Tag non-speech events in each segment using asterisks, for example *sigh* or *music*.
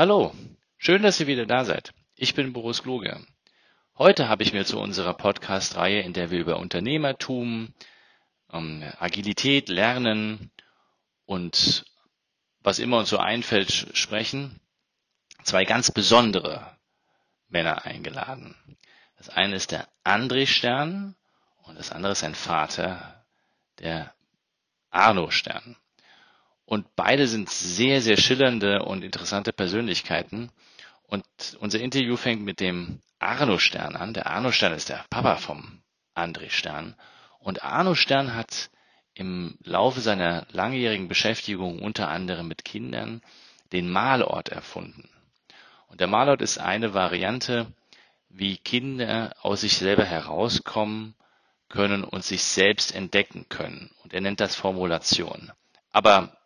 Hallo, schön, dass ihr wieder da seid. Ich bin Boris Kloge. Heute habe ich mir zu unserer Podcast-Reihe, in der wir über Unternehmertum, um, Agilität, Lernen und was immer uns so einfällt, sprechen, zwei ganz besondere Männer eingeladen. Das eine ist der André Stern und das andere ist sein Vater, der Arno Stern. Und beide sind sehr, sehr schillernde und interessante Persönlichkeiten. Und unser Interview fängt mit dem Arno Stern an. Der Arno Stern ist der Papa vom André Stern. Und Arno Stern hat im Laufe seiner langjährigen Beschäftigung unter anderem mit Kindern den Malort erfunden. Und der Malort ist eine Variante, wie Kinder aus sich selber herauskommen können und sich selbst entdecken können. Und er nennt das Formulation. Aber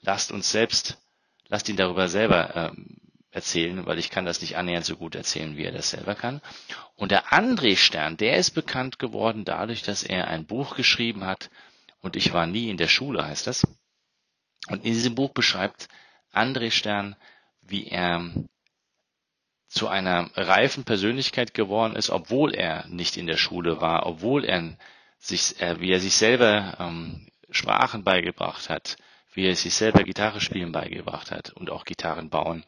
lasst uns selbst, lasst ihn darüber selber ähm, erzählen, weil ich kann das nicht annähernd so gut erzählen, wie er das selber kann. Und der André Stern, der ist bekannt geworden dadurch, dass er ein Buch geschrieben hat, und ich war nie in der Schule, heißt das. Und in diesem Buch beschreibt André Stern, wie er zu einer reifen Persönlichkeit geworden ist, obwohl er nicht in der Schule war, obwohl er sich, äh, wie er sich selber ähm, Sprachen beigebracht hat, wie er sich selber Gitarre spielen beigebracht hat und auch Gitarren bauen.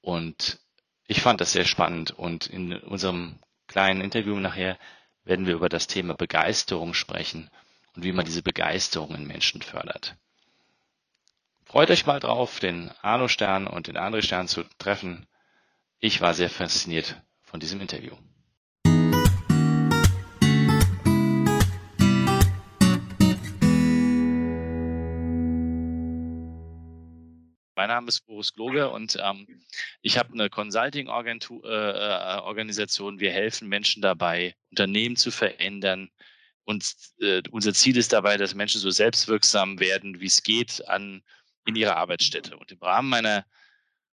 Und ich fand das sehr spannend und in unserem kleinen Interview nachher werden wir über das Thema Begeisterung sprechen und wie man diese Begeisterung in Menschen fördert. Freut euch mal drauf, den Arno Stern und den André Stern zu treffen. Ich war sehr fasziniert von diesem Interview. Mein Name ist Boris Gloge und ähm, ich habe eine Consulting-Organisation. Äh, Wir helfen Menschen dabei, Unternehmen zu verändern. Und äh, unser Ziel ist dabei, dass Menschen so selbstwirksam werden, wie es geht, an, in ihrer Arbeitsstätte. Und im Rahmen meiner,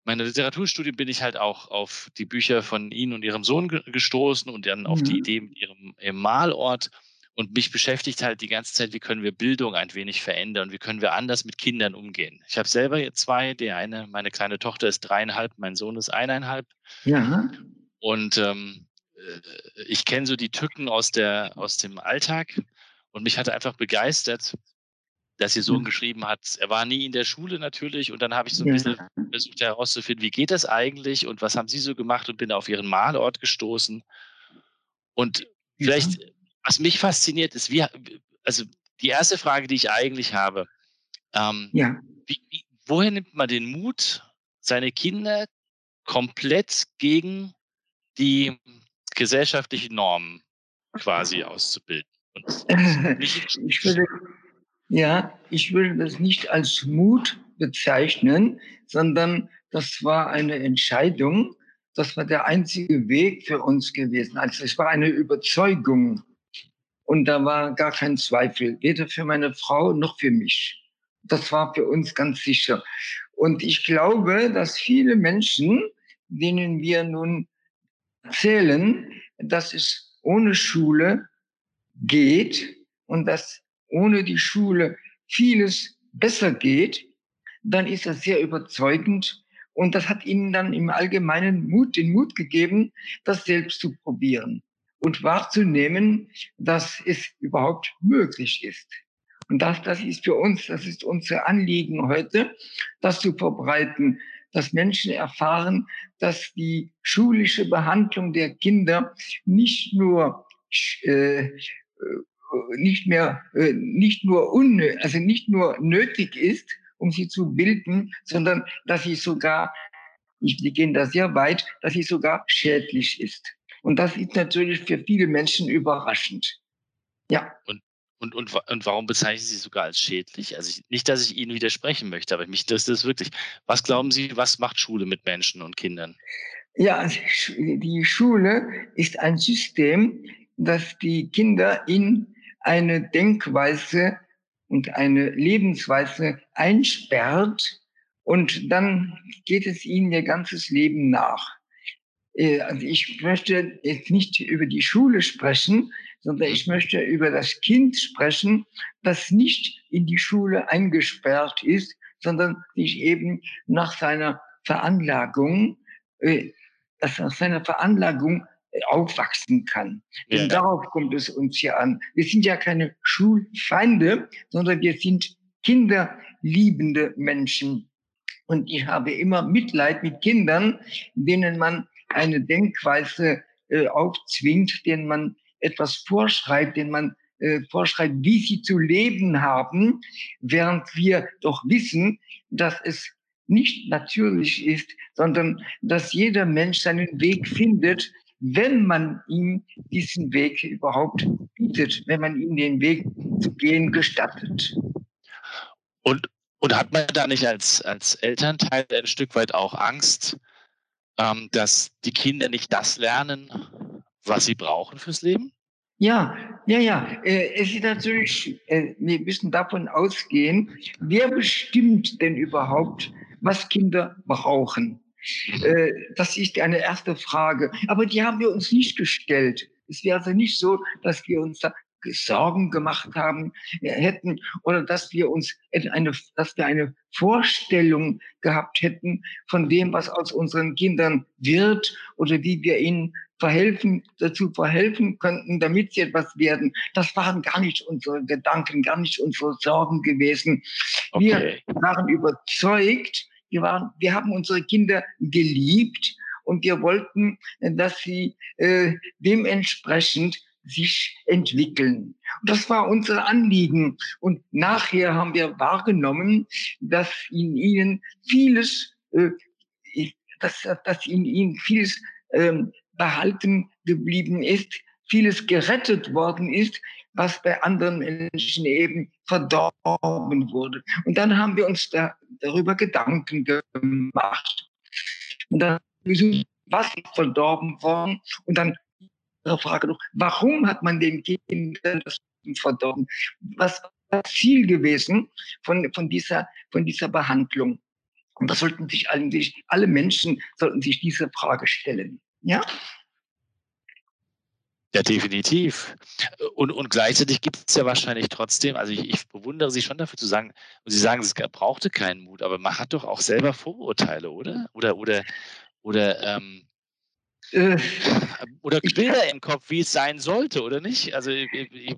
meiner Literaturstudie bin ich halt auch auf die Bücher von Ihnen und Ihrem Sohn gestoßen und dann auf mhm. die Idee mit Ihrem, Ihrem Malort. Und mich beschäftigt halt die ganze Zeit, wie können wir Bildung ein wenig verändern, wie können wir anders mit Kindern umgehen. Ich habe selber jetzt zwei, die eine, meine kleine Tochter ist dreieinhalb, mein Sohn ist eineinhalb. Ja. Und ähm, äh, ich kenne so die Tücken aus, der, aus dem Alltag und mich hat einfach begeistert, dass ihr Sohn geschrieben hat, er war nie in der Schule natürlich und dann habe ich so ein bisschen versucht herauszufinden, wie geht das eigentlich und was haben Sie so gemacht und bin auf Ihren Malort gestoßen. Und vielleicht was mich fasziniert ist, wie, also die erste Frage, die ich eigentlich habe, ähm, ja. wie, wie, woher nimmt man den Mut, seine Kinder komplett gegen die gesellschaftlichen Normen quasi *laughs* auszubilden? *laughs* ich würde, ja, ich würde das nicht als Mut bezeichnen, sondern das war eine Entscheidung. Das war der einzige Weg für uns gewesen. Also es war eine Überzeugung. Und da war gar kein Zweifel, weder für meine Frau noch für mich. Das war für uns ganz sicher. Und ich glaube, dass viele Menschen, denen wir nun erzählen, dass es ohne Schule geht und dass ohne die Schule vieles besser geht, dann ist das sehr überzeugend. Und das hat ihnen dann im Allgemeinen Mut, den Mut gegeben, das selbst zu probieren und wahrzunehmen, dass es überhaupt möglich ist. Und das, das ist für uns, das ist unser Anliegen heute, das zu verbreiten, dass Menschen erfahren, dass die schulische Behandlung der Kinder nicht nur äh, äh nicht mehr äh, nicht nur unnö also nicht nur nötig ist, um sie zu bilden, sondern dass sie sogar, ich, gehen da sehr weit, dass sie sogar schädlich ist. Und das ist natürlich für viele Menschen überraschend. Ja. Und, und, und, und warum bezeichnen Sie sogar als schädlich? Also ich, nicht, dass ich Ihnen widersprechen möchte, aber mich das ist wirklich. Was glauben Sie, was macht Schule mit Menschen und Kindern? Ja, also die Schule ist ein System, das die Kinder in eine Denkweise und eine Lebensweise einsperrt und dann geht es ihnen ihr ganzes Leben nach. Äh, also ich möchte jetzt nicht über die Schule sprechen, sondern ich möchte über das Kind sprechen, das nicht in die Schule eingesperrt ist, sondern sich eben nach seiner Veranlagung, äh, dass aus seiner Veranlagung äh, aufwachsen kann. Ja. Und darauf kommt es uns hier an. Wir sind ja keine Schulfeinde, sondern wir sind kinderliebende Menschen. Und ich habe immer Mitleid mit Kindern, denen man eine Denkweise äh, aufzwingt, denen man etwas vorschreibt, denen man äh, vorschreibt, wie sie zu leben haben, während wir doch wissen, dass es nicht natürlich ist, sondern dass jeder Mensch seinen Weg findet, wenn man ihm diesen Weg überhaupt bietet, wenn man ihm den Weg zu gehen gestattet. Und, und hat man da nicht als, als Elternteil ein Stück weit auch Angst, ähm, dass die Kinder nicht das lernen, was sie brauchen fürs Leben? Ja, ja, ja. Äh, es ist natürlich, äh, wir müssen davon ausgehen, wer bestimmt denn überhaupt, was Kinder brauchen? Äh, das ist eine erste Frage. Aber die haben wir uns nicht gestellt. Es wäre also nicht so, dass wir uns da Sorgen gemacht haben äh, hätten oder dass wir uns eine, dass wir eine Vorstellung gehabt hätten von dem, was aus unseren Kindern wird oder wie wir ihnen verhelfen, dazu verhelfen könnten, damit sie etwas werden. Das waren gar nicht unsere Gedanken, gar nicht unsere Sorgen gewesen. Okay. Wir waren überzeugt, wir waren, wir haben unsere Kinder geliebt und wir wollten, dass sie äh, dementsprechend sich entwickeln. Und das war unser Anliegen. Und nachher haben wir wahrgenommen, dass in ihnen vieles, äh, dass, dass in ihnen vieles ähm, behalten geblieben ist, vieles gerettet worden ist, was bei anderen Menschen eben verdorben wurde. Und dann haben wir uns da, darüber Gedanken gemacht. Und dann was ist verdorben worden? Und dann Frage noch, warum hat man den Kindern das verdorben? Was war das Ziel gewesen von, von, dieser, von dieser Behandlung? Und da sollten sich eigentlich, alle Menschen sollten sich diese Frage stellen. Ja? Ja, definitiv. Und, und gleichzeitig gibt es ja wahrscheinlich trotzdem, also ich, ich, bewundere Sie schon dafür zu sagen, und Sie sagen, es brauchte keinen Mut, aber man hat doch auch selber Vorurteile, oder? Oder, oder, oder, ähm, äh, oder Bilder ich, im Kopf, wie es sein sollte, oder nicht? Also, ich, ich,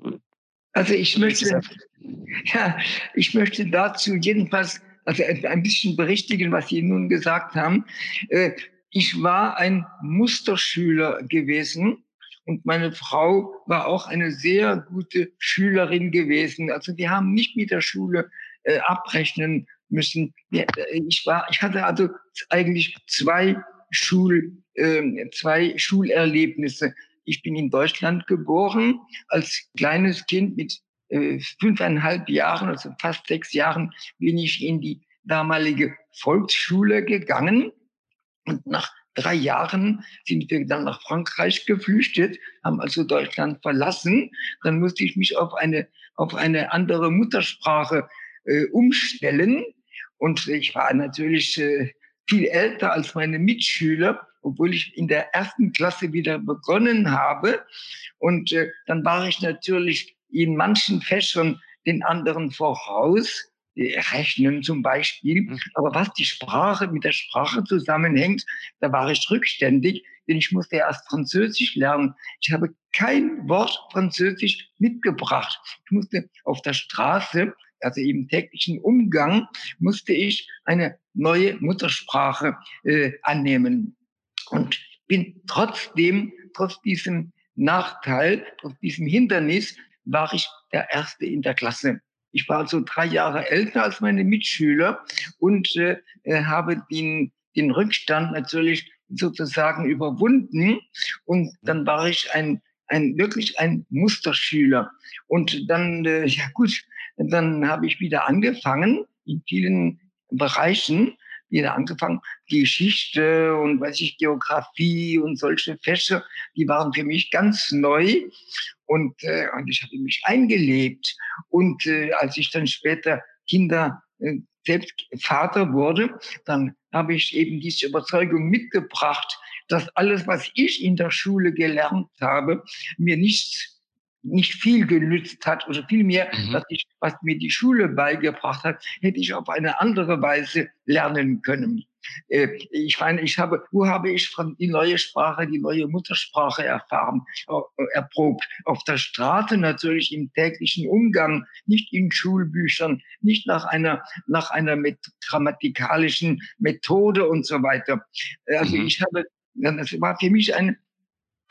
also ich möchte, *laughs* ja, ich möchte dazu jedenfalls also ein bisschen berichtigen, was Sie nun gesagt haben. Äh, ich war ein Musterschüler gewesen und meine Frau war auch eine sehr gute Schülerin gewesen. Also wir haben nicht mit der Schule äh, abrechnen müssen. Äh, ich war, ich hatte also eigentlich zwei Schul, äh, zwei Schulerlebnisse. Ich bin in Deutschland geboren. Als kleines Kind mit äh, fünfeinhalb Jahren, also fast sechs Jahren, bin ich in die damalige Volksschule gegangen. Und nach drei Jahren sind wir dann nach Frankreich geflüchtet, haben also Deutschland verlassen. Dann musste ich mich auf eine, auf eine andere Muttersprache äh, umstellen. Und ich war natürlich äh, viel älter als meine Mitschüler, obwohl ich in der ersten Klasse wieder begonnen habe. Und äh, dann war ich natürlich in manchen Fächern den anderen voraus. Rechnen zum Beispiel. Mhm. Aber was die Sprache mit der Sprache zusammenhängt, da war ich rückständig, denn ich musste erst Französisch lernen. Ich habe kein Wort Französisch mitgebracht. Ich musste auf der Straße, also im täglichen Umgang, musste ich eine neue Muttersprache äh, annehmen. Und bin trotzdem, trotz diesem Nachteil, trotz diesem Hindernis, war ich der Erste in der Klasse. Ich war also drei Jahre älter als meine Mitschüler und äh, äh, habe den, den Rückstand natürlich sozusagen überwunden. Und dann war ich ein, ein wirklich ein Musterschüler. Und dann, äh, ja gut, dann habe ich wieder angefangen in vielen Bereichen wieder angefangen. Geschichte und weiß ich, Geografie und solche Fächer, die waren für mich ganz neu. Und, äh, und ich habe mich eingelebt. Und äh, als ich dann später Kinder äh, selbst Vater wurde, dann habe ich eben diese Überzeugung mitgebracht, dass alles, was ich in der Schule gelernt habe, mir nichts nicht viel genützt hat oder vielmehr, mhm. dass ich, was mir die Schule beigebracht hat, hätte ich auf eine andere Weise lernen können. Äh, ich meine, ich habe, wo habe ich von die neue Sprache, die neue Muttersprache erfahren, erprobt? Auf der Straße natürlich im täglichen Umgang, nicht in Schulbüchern, nicht nach einer, nach einer mit grammatikalischen Methode und so weiter. Also mhm. ich habe, das war für mich ein,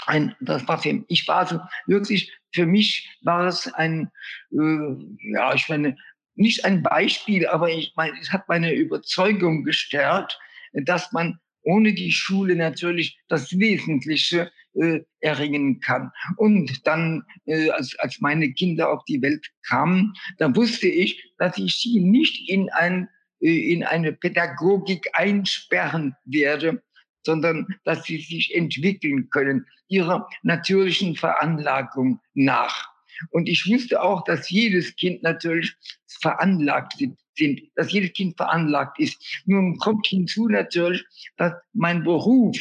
ein, das war für, ich war so wirklich, für mich war es ein, äh, ja, ich meine, nicht ein Beispiel, aber ich meine, es hat meine Überzeugung gestärkt, dass man ohne die Schule natürlich das Wesentliche äh, erringen kann. Und dann, äh, als, als meine Kinder auf die Welt kamen, da wusste ich, dass ich sie nicht in, ein, äh, in eine Pädagogik einsperren werde, sondern dass sie sich entwickeln können, ihrer natürlichen Veranlagung nach. Und ich wusste auch, dass jedes Kind natürlich veranlagt sind, dass jedes Kind veranlagt ist. Nun kommt hinzu natürlich, dass mein Beruf,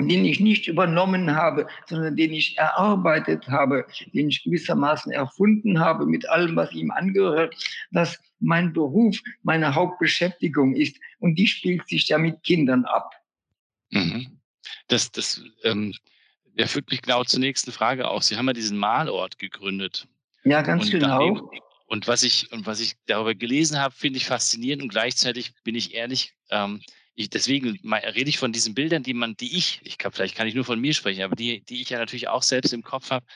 den ich nicht übernommen habe, sondern den ich erarbeitet habe, den ich gewissermaßen erfunden habe mit allem, was ihm angehört, dass mein Beruf meine Hauptbeschäftigung ist. Und die spielt sich ja mit Kindern ab. Mhm. Das, das ähm, der führt mich genau zur nächsten Frage auch. Sie haben ja diesen Malort gegründet. Ja, ganz und genau. Daneben, und was ich, und was ich darüber gelesen habe, finde ich faszinierend und gleichzeitig bin ich ehrlich, ähm, ich, deswegen rede ich von diesen Bildern, die man, die ich, ich kann, vielleicht kann ich nur von mir sprechen, aber die, die ich ja natürlich auch selbst im Kopf habe.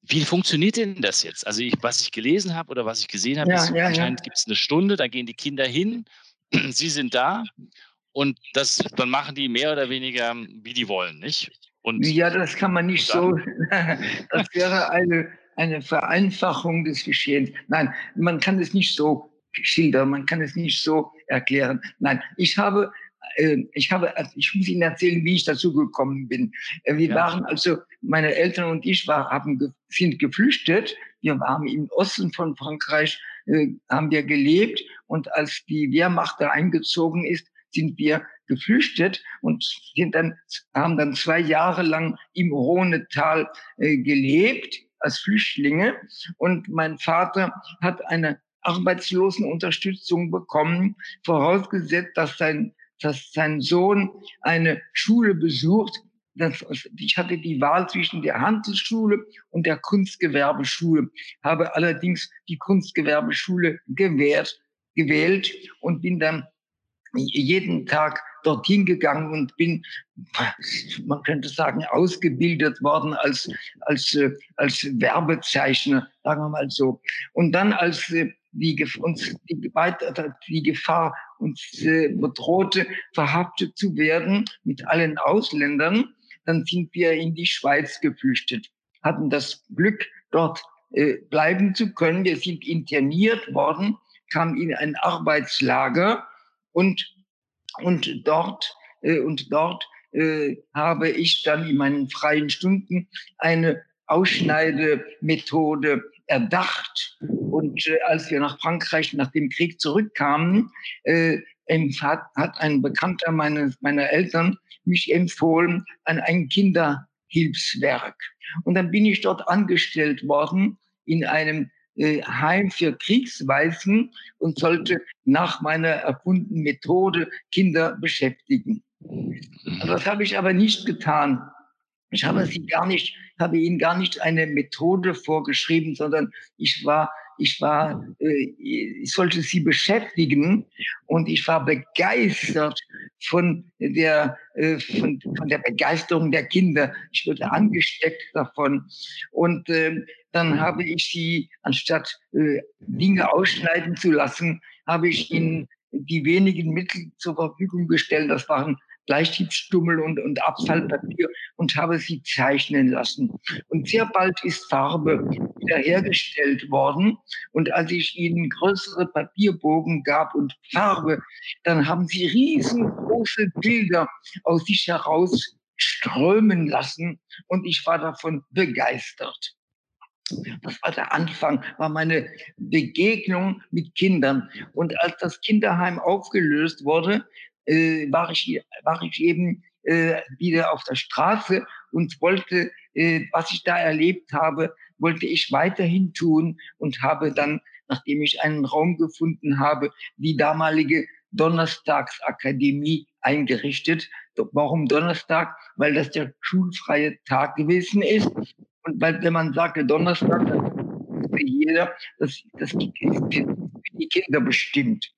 Wie funktioniert denn das jetzt? Also ich, was ich gelesen habe oder was ich gesehen habe, ja, ist, ja, anscheinend ja. gibt es eine Stunde, da gehen die Kinder hin, *clears throat* sie sind da und das, dann machen die mehr oder weniger, wie die wollen, nicht? Und ja, das kann man nicht so, *laughs* das wäre eine, eine Vereinfachung des Geschehens. Nein, man kann es nicht so schildern, man kann es nicht so erklären. Nein, ich habe, äh, ich habe, also ich muss Ihnen erzählen, wie ich dazu gekommen bin. Äh, wir ja. waren also, meine Eltern und ich war, haben, sind geflüchtet. Wir waren im Osten von Frankreich, äh, haben wir gelebt und als die Wehrmacht da eingezogen ist, sind wir geflüchtet und sind dann, haben dann zwei Jahre lang im Rhonetal äh, gelebt als Flüchtlinge. Und mein Vater hat eine Arbeitslosenunterstützung bekommen, vorausgesetzt, dass sein, dass sein Sohn eine Schule besucht. Das, ich hatte die Wahl zwischen der Handelsschule und der Kunstgewerbeschule, habe allerdings die Kunstgewerbeschule gewährt, gewählt und bin dann jeden Tag dorthin gegangen und bin, man könnte sagen, ausgebildet worden als, als, äh, als Werbezeichner, sagen wir mal so. Und dann, als äh, die, uns die, die Gefahr uns äh, bedrohte, verhaftet zu werden mit allen Ausländern, dann sind wir in die Schweiz geflüchtet, hatten das Glück, dort bleiben zu können. Wir sind interniert worden, kamen in ein Arbeitslager und und dort, äh, und dort äh, habe ich dann in meinen freien Stunden eine Ausschneidemethode erdacht. Und äh, als wir nach Frankreich nach dem Krieg zurückkamen, äh, hat, hat ein Bekannter meines, meiner Eltern mich empfohlen an ein Kinderhilfswerk. Und dann bin ich dort angestellt worden in einem äh, Heim für Kriegsweisen und sollte nach meiner erfundenen Methode Kinder beschäftigen. Das habe ich aber nicht getan. Ich habe sie gar nicht, habe ihnen gar nicht eine Methode vorgeschrieben, sondern ich war ich war, äh, ich sollte sie beschäftigen und ich war begeistert von der, äh, von, von der Begeisterung der Kinder. Ich wurde angesteckt davon. Und äh, dann habe ich sie, anstatt äh, Dinge ausschneiden zu lassen, habe ich ihnen die wenigen Mittel zur Verfügung gestellt. Das waren Bleistiftstummel und, und Abfallpapier und habe sie zeichnen lassen. Und sehr bald ist Farbe wiederhergestellt worden. Und als ich ihnen größere Papierbogen gab und Farbe, dann haben sie riesengroße Bilder aus sich heraus strömen lassen und ich war davon begeistert. Das war der Anfang, war meine Begegnung mit Kindern. Und als das Kinderheim aufgelöst wurde, äh, war, ich, war ich eben äh, wieder auf der Straße und wollte, äh, was ich da erlebt habe, wollte ich weiterhin tun und habe dann, nachdem ich einen Raum gefunden habe, die damalige Donnerstagsakademie eingerichtet. Warum Donnerstag? Weil das der schulfreie Tag gewesen ist. Und weil, wenn man sagte Donnerstag, dann für jeder, das, das ist für die Kinder bestimmt.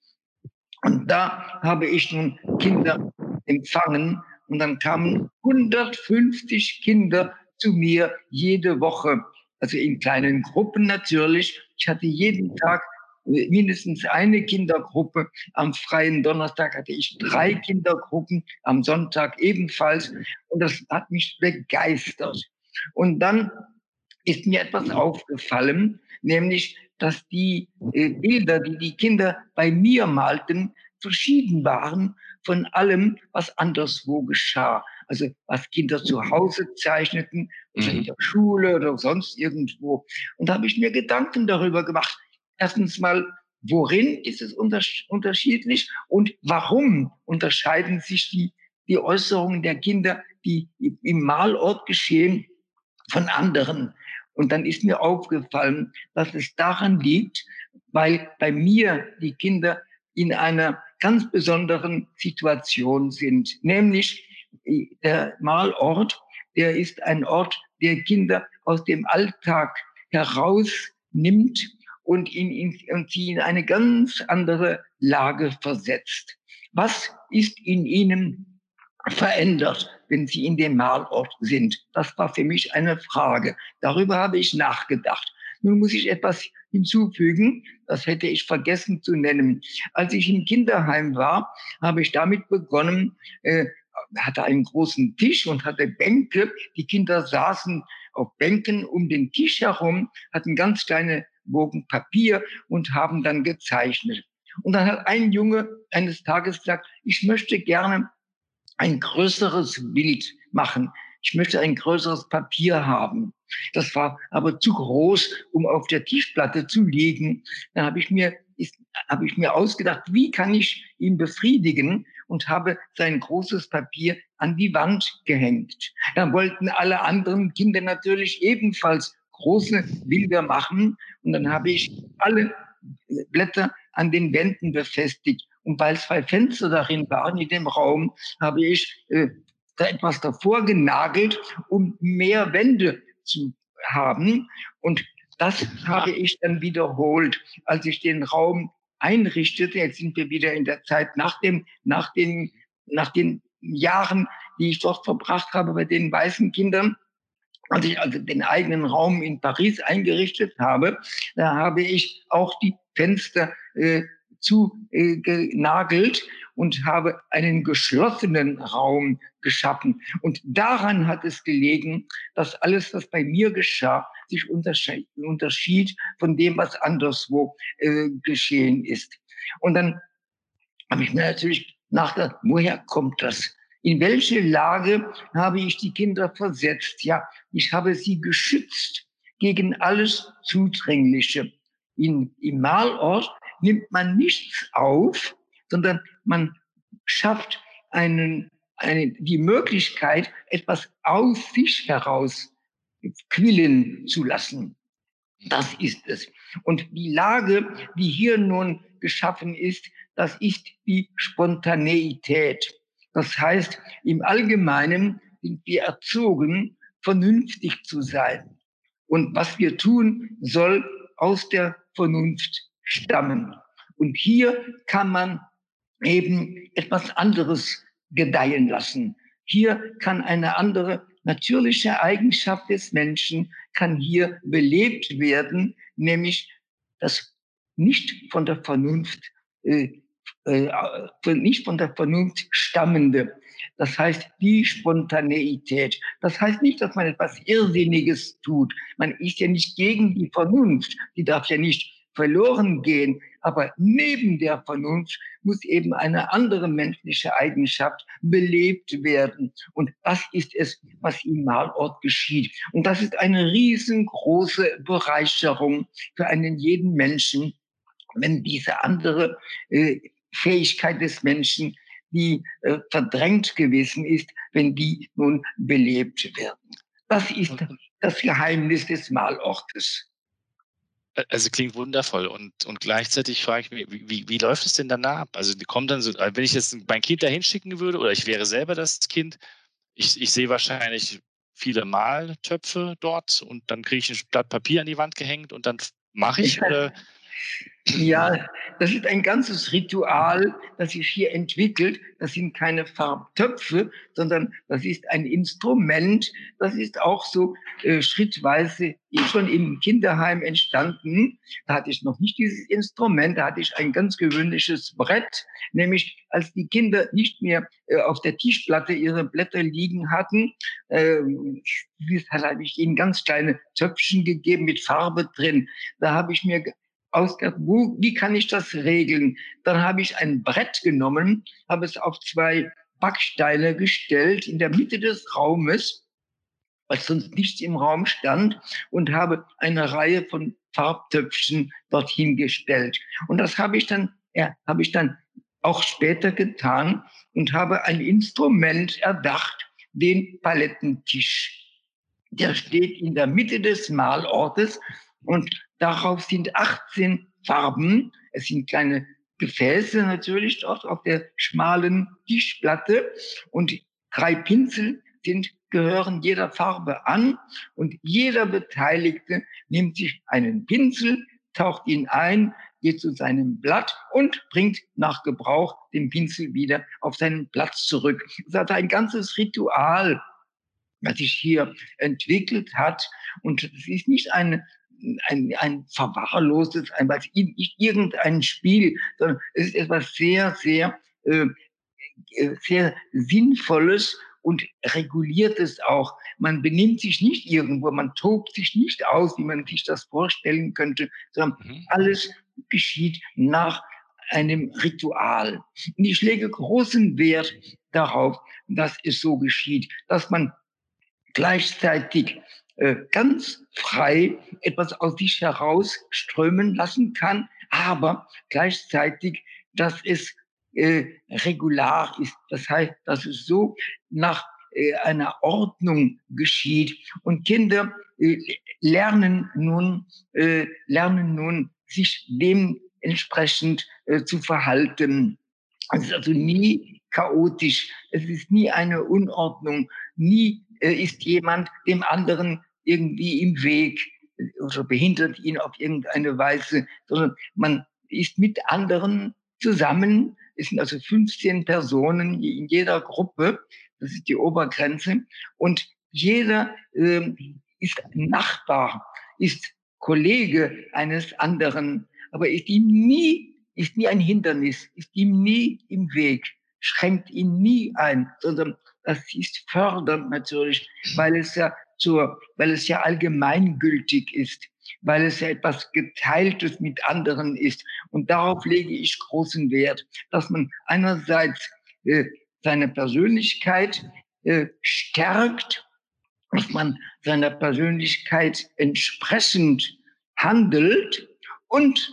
Und da habe ich nun Kinder empfangen und dann kamen 150 Kinder zu mir jede Woche, also in kleinen Gruppen natürlich. Ich hatte jeden Tag mindestens eine Kindergruppe. Am freien Donnerstag hatte ich drei Kindergruppen, am Sonntag ebenfalls. Und das hat mich begeistert. Und dann ist mir etwas aufgefallen, nämlich, dass die äh, Bilder, die die Kinder bei mir malten, verschieden waren von allem, was anderswo geschah. Also was Kinder zu Hause zeichneten, oder in mhm. der Schule oder sonst irgendwo. Und da habe ich mir Gedanken darüber gemacht. Erstens mal, worin ist es unterschiedlich und warum unterscheiden sich die, die Äußerungen der Kinder, die im Malort geschehen, von anderen? Und dann ist mir aufgefallen, dass es daran liegt, weil bei mir die Kinder in einer ganz besonderen Situation sind. Nämlich der Malort, der ist ein Ort, der Kinder aus dem Alltag herausnimmt und, ihn, und sie in eine ganz andere Lage versetzt. Was ist in ihnen verändert, wenn sie in dem Malort sind? Das war für mich eine Frage. Darüber habe ich nachgedacht. Nun muss ich etwas hinzufügen, das hätte ich vergessen zu nennen. Als ich im Kinderheim war, habe ich damit begonnen, äh, hatte einen großen Tisch und hatte Bänke. Die Kinder saßen auf Bänken um den Tisch herum, hatten ganz kleine Bogen Papier und haben dann gezeichnet. Und dann hat ein Junge eines Tages gesagt, ich möchte gerne ein größeres Bild machen. Ich möchte ein größeres Papier haben. Das war aber zu groß, um auf der Tischplatte zu liegen. Dann habe ich mir, habe ich mir ausgedacht, wie kann ich ihn befriedigen und habe sein großes Papier an die Wand gehängt. Dann wollten alle anderen Kinder natürlich ebenfalls große Bilder machen und dann habe ich alle Blätter an den Wänden befestigt. Und weil zwei Fenster darin waren in dem Raum, habe ich äh, da etwas davor genagelt, um mehr Wände zu haben. Und das habe ich dann wiederholt, als ich den Raum einrichtete. Jetzt sind wir wieder in der Zeit nach dem, nach den, nach den Jahren, die ich dort verbracht habe bei den weißen Kindern. Als ich also den eigenen Raum in Paris eingerichtet habe, da habe ich auch die Fenster äh, zugenagelt und habe einen geschlossenen Raum geschaffen. Und daran hat es gelegen, dass alles, was bei mir geschah, sich unterschied von dem, was anderswo äh, geschehen ist. Und dann habe ich mir natürlich nachgedacht, woher kommt das? In welche Lage habe ich die Kinder versetzt? Ja, ich habe sie geschützt gegen alles Zudringliche. In, Im Malort nimmt man nichts auf, sondern man schafft einen, eine, die Möglichkeit, etwas aus sich heraus quillen zu lassen. Das ist es. Und die Lage, die hier nun geschaffen ist, das ist die Spontaneität. Das heißt, im Allgemeinen sind wir erzogen, vernünftig zu sein. Und was wir tun, soll aus der Vernunft stammen. Und hier kann man eben etwas anderes gedeihen lassen. Hier kann eine andere natürliche Eigenschaft des Menschen kann hier belebt werden, nämlich das nicht von der Vernunft, äh, äh, nicht von der Vernunft stammende. Das heißt, die Spontaneität. Das heißt nicht, dass man etwas Irrsinniges tut. Man ist ja nicht gegen die Vernunft. Die darf ja nicht verloren gehen. Aber neben der Vernunft muss eben eine andere menschliche Eigenschaft belebt werden. Und das ist es, was im Malort geschieht. Und das ist eine riesengroße Bereicherung für einen jeden Menschen, wenn diese andere äh, Fähigkeit des Menschen, die äh, verdrängt gewesen ist, wenn die nun belebt werden. Das ist das Geheimnis des Malortes. Also klingt wundervoll und, und gleichzeitig frage ich mich, wie, wie läuft es denn danach ab? Also die kommen dann so, wenn ich jetzt mein Kind da hinschicken würde oder ich wäre selber das Kind, ich, ich sehe wahrscheinlich viele Maltöpfe dort und dann kriege ich ein Blatt Papier an die Wand gehängt und dann mache ich oder ja, das ist ein ganzes Ritual, das sich hier entwickelt. Das sind keine Farbtöpfe, sondern das ist ein Instrument. Das ist auch so äh, schrittweise schon im Kinderheim entstanden. Da hatte ich noch nicht dieses Instrument, da hatte ich ein ganz gewöhnliches Brett, nämlich als die Kinder nicht mehr äh, auf der Tischplatte ihre Blätter liegen hatten, äh, habe ich ihnen ganz kleine Töpfchen gegeben mit Farbe drin. Da habe ich mir ausgedacht, wo, wie kann ich das regeln? Dann habe ich ein Brett genommen, habe es auf zwei Backsteine gestellt in der Mitte des Raumes, weil sonst nichts im Raum stand, und habe eine Reihe von Farbtöpfchen dorthin gestellt. Und das habe ich dann, ja, habe ich dann auch später getan und habe ein Instrument erdacht, den Palettentisch. Der steht in der Mitte des Malortes und darauf sind 18 Farben. Es sind kleine Gefäße natürlich dort auf der schmalen Tischplatte und drei Pinsel sind, gehören jeder Farbe an und jeder Beteiligte nimmt sich einen Pinsel, taucht ihn ein, geht zu seinem Blatt und bringt nach Gebrauch den Pinsel wieder auf seinen Platz zurück. Es hat ein ganzes Ritual, das sich hier entwickelt hat. Und es ist nicht eine ein, ein verwahrlostes, ein, was, irgendein Spiel, sondern es ist etwas sehr, sehr, äh, äh, sehr Sinnvolles und reguliertes auch. Man benimmt sich nicht irgendwo, man tobt sich nicht aus, wie man sich das vorstellen könnte, sondern mhm. alles geschieht nach einem Ritual. Und ich lege großen Wert darauf, dass es so geschieht, dass man gleichzeitig ganz frei etwas aus sich heraus strömen lassen kann, aber gleichzeitig, dass es äh, regular ist. Das heißt, dass es so nach äh, einer Ordnung geschieht. Und Kinder äh, lernen nun, äh, lernen nun, sich dementsprechend äh, zu verhalten. Es ist also nie chaotisch. Es ist nie eine Unordnung. Nie äh, ist jemand dem anderen irgendwie im Weg oder behindert ihn auf irgendeine Weise, sondern man ist mit anderen zusammen. Es sind also 15 Personen in jeder Gruppe. Das ist die Obergrenze. Und jeder äh, ist Nachbar, ist Kollege eines anderen, aber ist ihm nie, ist nie ein Hindernis, ist ihm nie im Weg, schränkt ihn nie ein, sondern das ist fördernd natürlich, weil es ja zur, weil es ja allgemeingültig ist, weil es ja etwas Geteiltes mit anderen ist. Und darauf lege ich großen Wert, dass man einerseits äh, seine Persönlichkeit äh, stärkt, dass man seiner Persönlichkeit entsprechend handelt und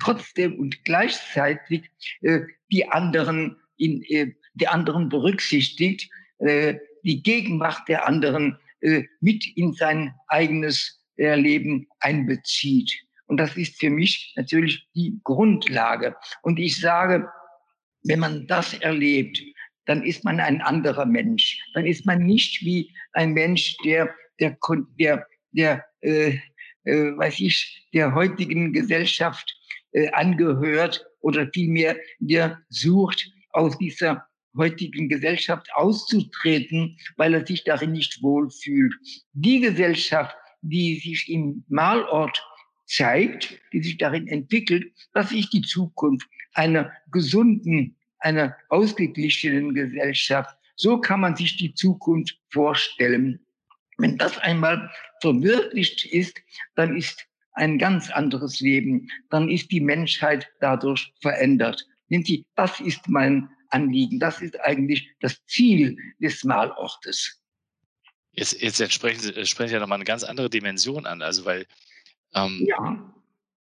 trotzdem und gleichzeitig äh, die anderen in äh, die anderen berücksichtigt, äh, die Gegenwart der anderen mit in sein eigenes äh, Leben einbezieht. Und das ist für mich natürlich die Grundlage. Und ich sage, wenn man das erlebt, dann ist man ein anderer Mensch. Dann ist man nicht wie ein Mensch, der, der, der, der äh, äh, weiß ich, der heutigen Gesellschaft äh, angehört oder vielmehr der sucht, aus dieser heutigen Gesellschaft auszutreten, weil er sich darin nicht wohlfühlt. Die Gesellschaft, die sich im Malort zeigt, die sich darin entwickelt, das ist die Zukunft einer gesunden, einer ausgeglichenen Gesellschaft. So kann man sich die Zukunft vorstellen. Wenn das einmal verwirklicht ist, dann ist ein ganz anderes Leben. Dann ist die Menschheit dadurch verändert. Das ist mein Anliegen. Das ist eigentlich das Ziel des Malortes. Jetzt, jetzt, jetzt sprechen Sie, sprechen Sie ja nochmal eine ganz andere Dimension an. Also, weil. Ähm, ja,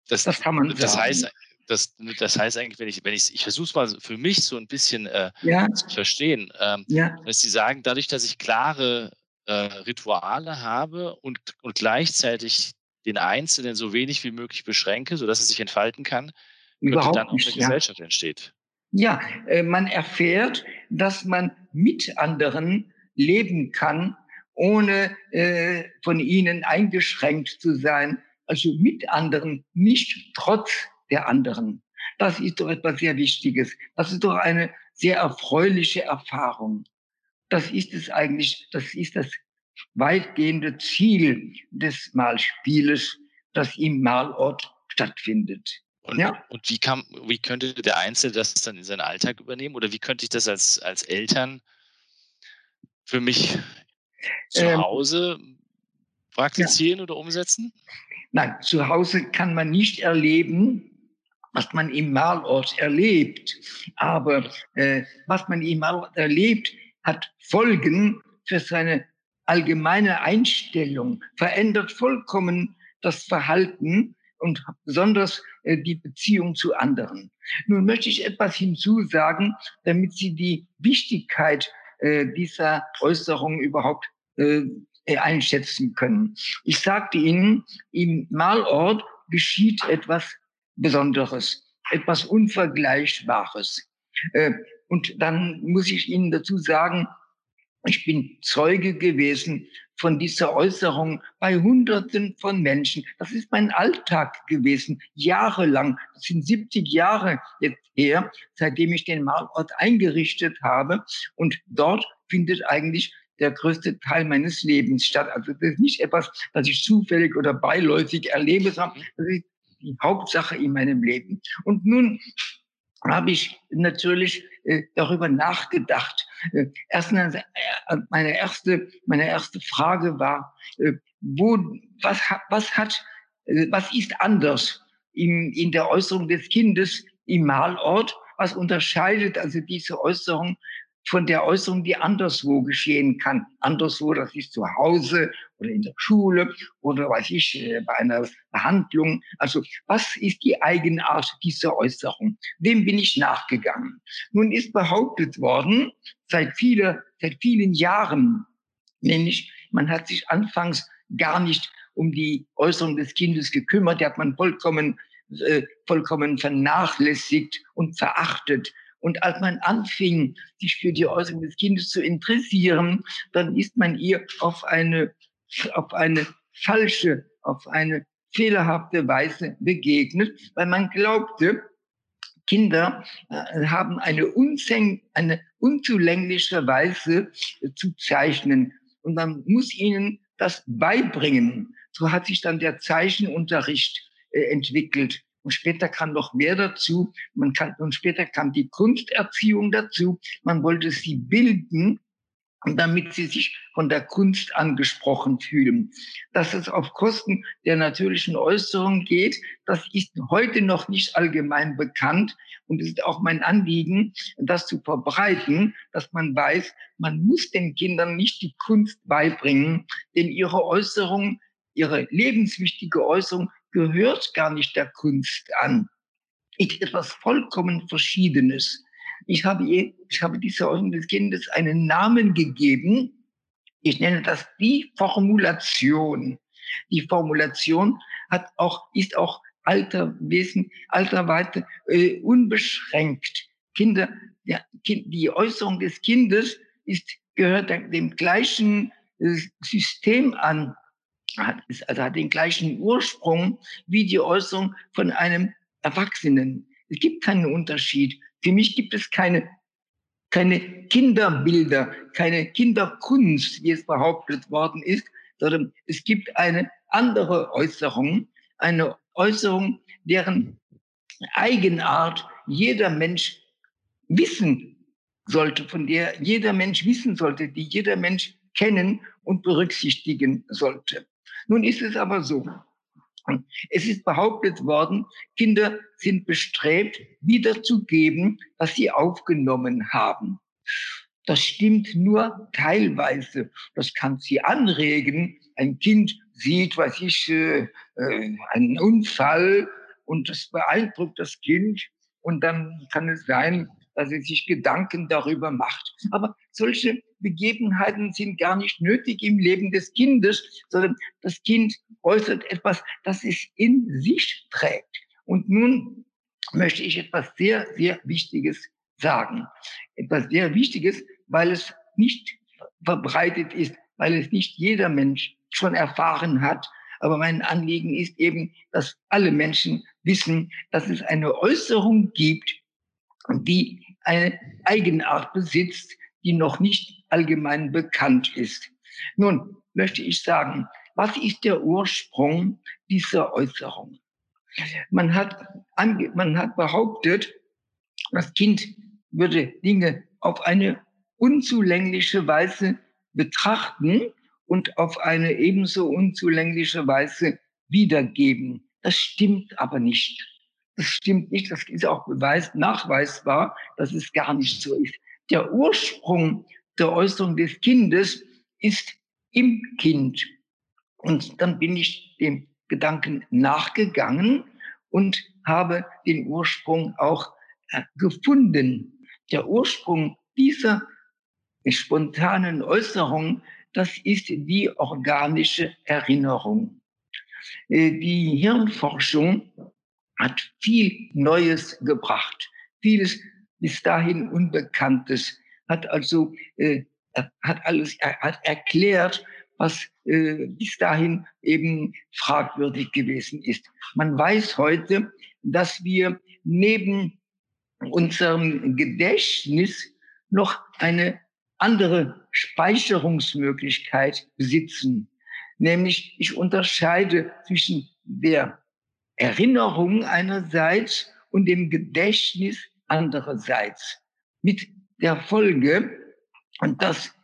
das, das kann man das sagen. Heißt, das, das heißt eigentlich, wenn ich, wenn ich, ich versuche es mal für mich so ein bisschen äh, ja. zu verstehen, ähm, ja. dass Sie sagen, dadurch, dass ich klare äh, Rituale habe und, und gleichzeitig den Einzelnen so wenig wie möglich beschränke, sodass es sich entfalten kann, Überhaupt dann auch nicht, eine ja. Gesellschaft entsteht. Ja, äh, man erfährt, dass man mit anderen leben kann, ohne äh, von ihnen eingeschränkt zu sein. Also mit anderen, nicht trotz der anderen. Das ist doch etwas sehr Wichtiges. Das ist doch eine sehr erfreuliche Erfahrung. Das ist es eigentlich, das ist das weitgehende Ziel des Malspieles, das im Malort stattfindet. Und, ja. und wie, kann, wie könnte der Einzelne das dann in seinen Alltag übernehmen? Oder wie könnte ich das als, als Eltern für mich zu ähm, Hause praktizieren ja. oder umsetzen? Nein, zu Hause kann man nicht erleben, was man im Malort erlebt. Aber äh, was man im Malort erlebt, hat Folgen für seine allgemeine Einstellung, verändert vollkommen das Verhalten und besonders äh, die Beziehung zu anderen. Nun möchte ich etwas hinzusagen, damit Sie die Wichtigkeit äh, dieser Äußerung überhaupt äh, einschätzen können. Ich sagte Ihnen, im Malort geschieht etwas Besonderes, etwas Unvergleichbares. Und dann muss ich Ihnen dazu sagen, ich bin Zeuge gewesen von dieser Äußerung bei Hunderten von Menschen. Das ist mein Alltag gewesen, jahrelang. Das sind 70 Jahre jetzt her, seitdem ich den Malort eingerichtet habe. Und dort findet eigentlich der größte Teil meines Lebens statt. Also das ist nicht etwas, das ich zufällig oder beiläufig erlebe, sondern das ist die Hauptsache in meinem Leben. Und nun habe ich natürlich äh, darüber nachgedacht. Äh, erstens, äh, meine erste, meine erste Frage war, wo, was, was hat, was ist anders in, in der Äußerung des Kindes im Malort? Was unterscheidet also diese Äußerung von der Äußerung, die anderswo geschehen kann. Anderswo, das ist zu Hause oder in der Schule oder weiß ich, äh, bei einer Behandlung. Also was ist die Eigenart dieser Äußerung? Dem bin ich nachgegangen. Nun ist behauptet worden, seit, viele, seit vielen Jahren, nämlich man hat sich anfangs gar nicht um die Äußerung des Kindes gekümmert, die hat man vollkommen, äh, vollkommen vernachlässigt und verachtet. Und als man anfing, sich für die Äußerung des Kindes zu interessieren, dann ist man ihr auf eine, auf eine falsche, auf eine fehlerhafte Weise begegnet, weil man glaubte, Kinder äh, haben eine, unzäng, eine unzulängliche Weise zu zeichnen. Und man muss ihnen das beibringen. So hat sich dann der Zeichenunterricht äh, entwickelt. Und später kam noch mehr dazu. Man kann, und später kam die Kunsterziehung dazu. Man wollte sie bilden, damit sie sich von der Kunst angesprochen fühlen. Dass es auf Kosten der natürlichen Äußerung geht, das ist heute noch nicht allgemein bekannt. Und es ist auch mein Anliegen, das zu verbreiten, dass man weiß, man muss den Kindern nicht die Kunst beibringen, denn ihre Äußerung, ihre lebenswichtige Äußerung gehört gar nicht der Kunst an. Ist etwas vollkommen Verschiedenes. Ich habe, ich habe dieser Äußerung des Kindes einen Namen gegeben. Ich nenne das die Formulation. Die Formulation hat auch, ist auch alter Wesen, alter Weite, äh, unbeschränkt. Kinder, ja, die Äußerung des Kindes ist, gehört dem gleichen äh, System an, hat, ist, also hat den gleichen Ursprung wie die Äußerung von einem Erwachsenen. Es gibt keinen Unterschied. Für mich gibt es keine, keine Kinderbilder, keine Kinderkunst, wie es behauptet worden ist, sondern es gibt eine andere Äußerung, eine Äußerung, deren Eigenart jeder Mensch wissen sollte, von der jeder Mensch wissen sollte, die jeder Mensch kennen und berücksichtigen sollte. Nun ist es aber so, es ist behauptet worden, Kinder sind bestrebt, wiederzugeben, was sie aufgenommen haben. Das stimmt nur teilweise. Das kann sie anregen. Ein Kind sieht, was ich, äh, äh, einen Unfall und das beeindruckt das Kind. Und dann kann es sein, dass es sich Gedanken darüber macht. Aber solche Begebenheiten sind gar nicht nötig im Leben des Kindes, sondern das Kind äußert etwas, das es in sich trägt. Und nun möchte ich etwas sehr, sehr Wichtiges sagen. Etwas sehr Wichtiges, weil es nicht verbreitet ist, weil es nicht jeder Mensch schon erfahren hat. Aber mein Anliegen ist eben, dass alle Menschen wissen, dass es eine Äußerung gibt, die eine Eigenart besitzt, die noch nicht allgemein bekannt ist. Nun möchte ich sagen, was ist der Ursprung dieser Äußerung? Man hat, man hat behauptet, das Kind würde Dinge auf eine unzulängliche Weise betrachten und auf eine ebenso unzulängliche Weise wiedergeben. Das stimmt aber nicht. Das stimmt nicht. Das ist auch beweis, nachweisbar, dass es gar nicht so ist. Der Ursprung der Äußerung des Kindes ist im Kind. Und dann bin ich dem Gedanken nachgegangen und habe den Ursprung auch äh, gefunden. Der Ursprung dieser spontanen Äußerung, das ist die organische Erinnerung. Äh, die Hirnforschung hat viel Neues gebracht, vieles bis dahin Unbekanntes, hat also äh, hat alles er, hat erklärt, was äh, bis dahin eben fragwürdig gewesen ist. Man weiß heute, dass wir neben unserem Gedächtnis noch eine andere Speicherungsmöglichkeit besitzen. Nämlich ich unterscheide zwischen der Erinnerung einerseits und dem Gedächtnis andererseits. Mit der Folge, und das,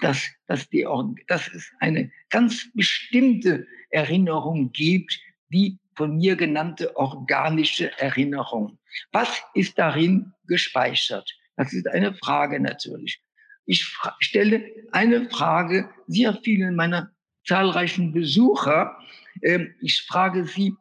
das, dass, die, dass es eine ganz bestimmte Erinnerung gibt, die von mir genannte organische Erinnerung. Was ist darin gespeichert? Das ist eine Frage natürlich. Ich stelle eine Frage sehr vielen meiner zahlreichen Besucher. Ähm, ich frage sie,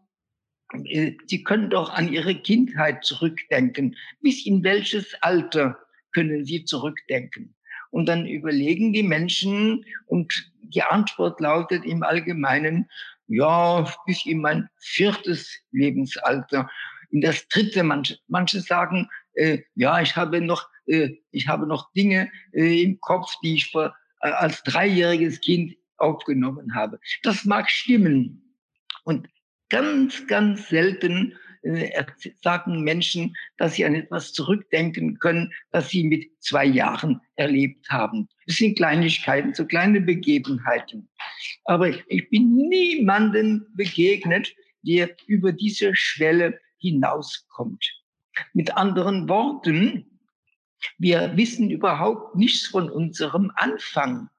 Sie können doch an Ihre Kindheit zurückdenken. Bis in welches Alter können Sie zurückdenken? Und dann überlegen die Menschen und die Antwort lautet im Allgemeinen, ja, bis in mein viertes Lebensalter. In das dritte, manche, manche sagen, äh, ja, ich habe noch, äh, ich habe noch Dinge äh, im Kopf, die ich vor, äh, als dreijähriges Kind aufgenommen habe. Das mag stimmen. Und ganz, ganz selten äh, sagen Menschen, dass sie an etwas zurückdenken können, das sie mit zwei Jahren erlebt haben. Es sind Kleinigkeiten, so kleine Begebenheiten. Aber ich bin niemanden begegnet, der über diese Schwelle hinauskommt. Mit anderen Worten, wir wissen überhaupt nichts von unserem Anfang.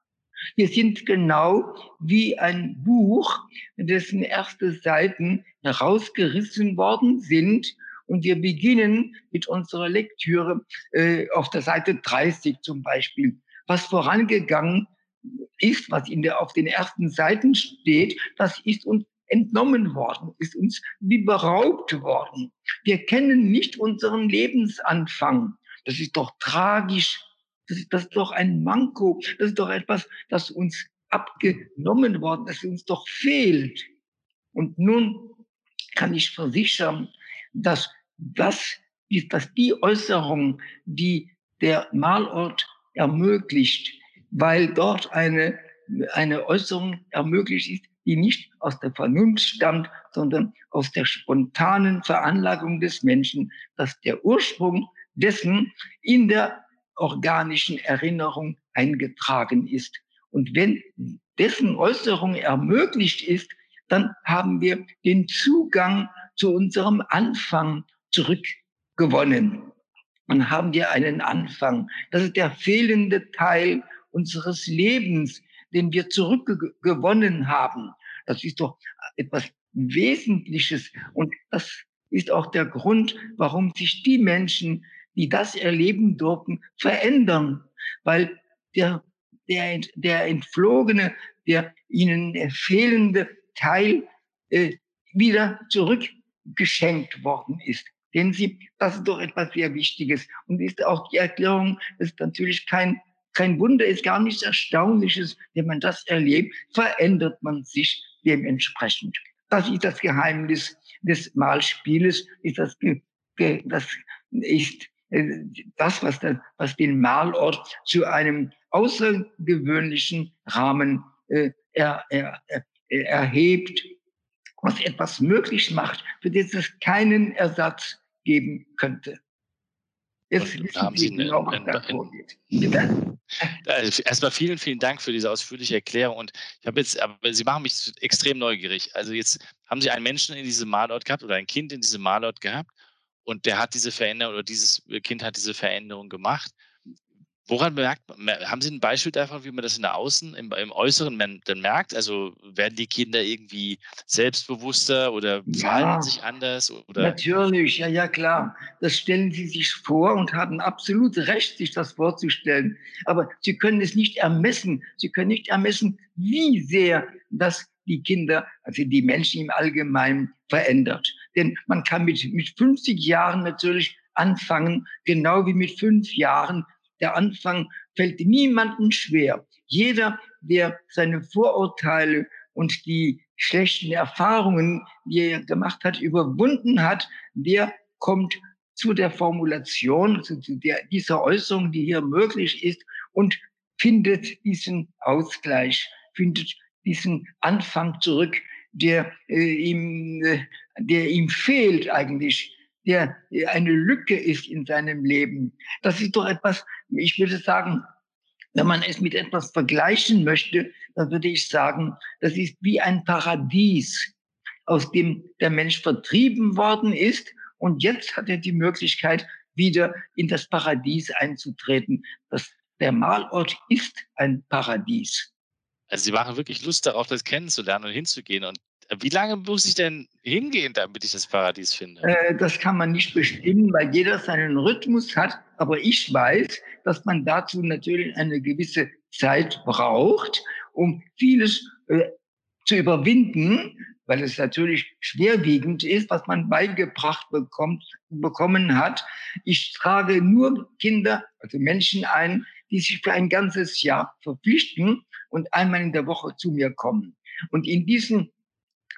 Wir sind genau wie ein Buch, dessen erste Seiten herausgerissen worden sind. Und wir beginnen mit unserer Lektüre äh, auf der Seite 30 zum Beispiel. Was vorangegangen ist, was in der, auf den ersten Seiten steht, das ist uns entnommen worden, ist uns wie beraubt worden. Wir kennen nicht unseren Lebensanfang. Das ist doch tragisch das ist, das ist doch ein Manko. Das ist doch etwas, das uns abgenommen worden, das uns doch fehlt. Und nun kann ich versichern, dass das, dass die Äußerung, die der Malort ermöglicht, weil dort eine, eine Äußerung ermöglicht ist, die nicht aus der Vernunft stammt, sondern aus der spontanen Veranlagung des Menschen, dass der Ursprung dessen in der organischen Erinnerung eingetragen ist. Und wenn dessen Äußerung ermöglicht ist, dann haben wir den Zugang zu unserem Anfang zurückgewonnen. Dann haben wir einen Anfang. Das ist der fehlende Teil unseres Lebens, den wir zurückgewonnen haben. Das ist doch etwas Wesentliches. Und das ist auch der Grund, warum sich die Menschen, die das erleben durften, verändern, weil der, der, der entflogene, der ihnen fehlende Teil äh, wieder zurückgeschenkt worden ist. Denn Sie, das ist doch etwas sehr Wichtiges. Und ist auch die Erklärung, ist natürlich kein, kein Wunder, ist gar nichts Erstaunliches. Wenn man das erlebt, verändert man sich dementsprechend. Das ist das Geheimnis des Malspieles, ist das, das ist das, was, das, was den Malort zu einem außergewöhnlichen Rahmen äh, er, er, er, erhebt, was etwas möglich macht, für das es keinen Ersatz geben könnte. Jetzt Sie eine, genau, ein, Erstmal vielen, vielen Dank für diese ausführliche Erklärung. Und ich habe jetzt, aber Sie machen mich extrem neugierig. Also jetzt haben Sie einen Menschen in diesem Malort gehabt oder ein Kind in diesem Malort gehabt und der hat diese Veränderung oder dieses Kind hat diese Veränderung gemacht. Woran merkt man, haben Sie ein Beispiel davon, wie man das in der Außen, im, im Äußeren man, dann merkt? Also werden die Kinder irgendwie selbstbewusster oder verhalten ja, sich anders? Oder? Natürlich, ja, ja, klar. Das stellen Sie sich vor und haben absolut recht, sich das vorzustellen. Aber Sie können es nicht ermessen. Sie können nicht ermessen, wie sehr das die Kinder, also die Menschen im Allgemeinen verändert. Denn man kann mit, mit 50 Jahren natürlich anfangen, genau wie mit fünf Jahren der Anfang fällt niemandem schwer. Jeder, der seine Vorurteile und die schlechten Erfahrungen, die er gemacht hat, überwunden hat, der kommt zu der Formulation, zu der, dieser Äußerung, die hier möglich ist und findet diesen Ausgleich, findet diesen Anfang zurück, der äh, ihm, äh, der ihm fehlt eigentlich der eine Lücke ist in seinem Leben. Das ist doch etwas, ich würde sagen, wenn man es mit etwas vergleichen möchte, dann würde ich sagen, das ist wie ein Paradies, aus dem der Mensch vertrieben worden ist. Und jetzt hat er die Möglichkeit, wieder in das Paradies einzutreten. Das, der Malort ist ein Paradies. Also Sie machen wirklich Lust darauf, das kennenzulernen und hinzugehen. Und wie lange muss ich denn hingehen, damit ich das Paradies finde? Äh, das kann man nicht bestimmen, weil jeder seinen Rhythmus hat. Aber ich weiß, dass man dazu natürlich eine gewisse Zeit braucht, um vieles äh, zu überwinden, weil es natürlich schwerwiegend ist, was man beigebracht bekommt, bekommen hat. Ich trage nur Kinder, also Menschen ein, die sich für ein ganzes Jahr verpflichten und einmal in der Woche zu mir kommen. Und in diesen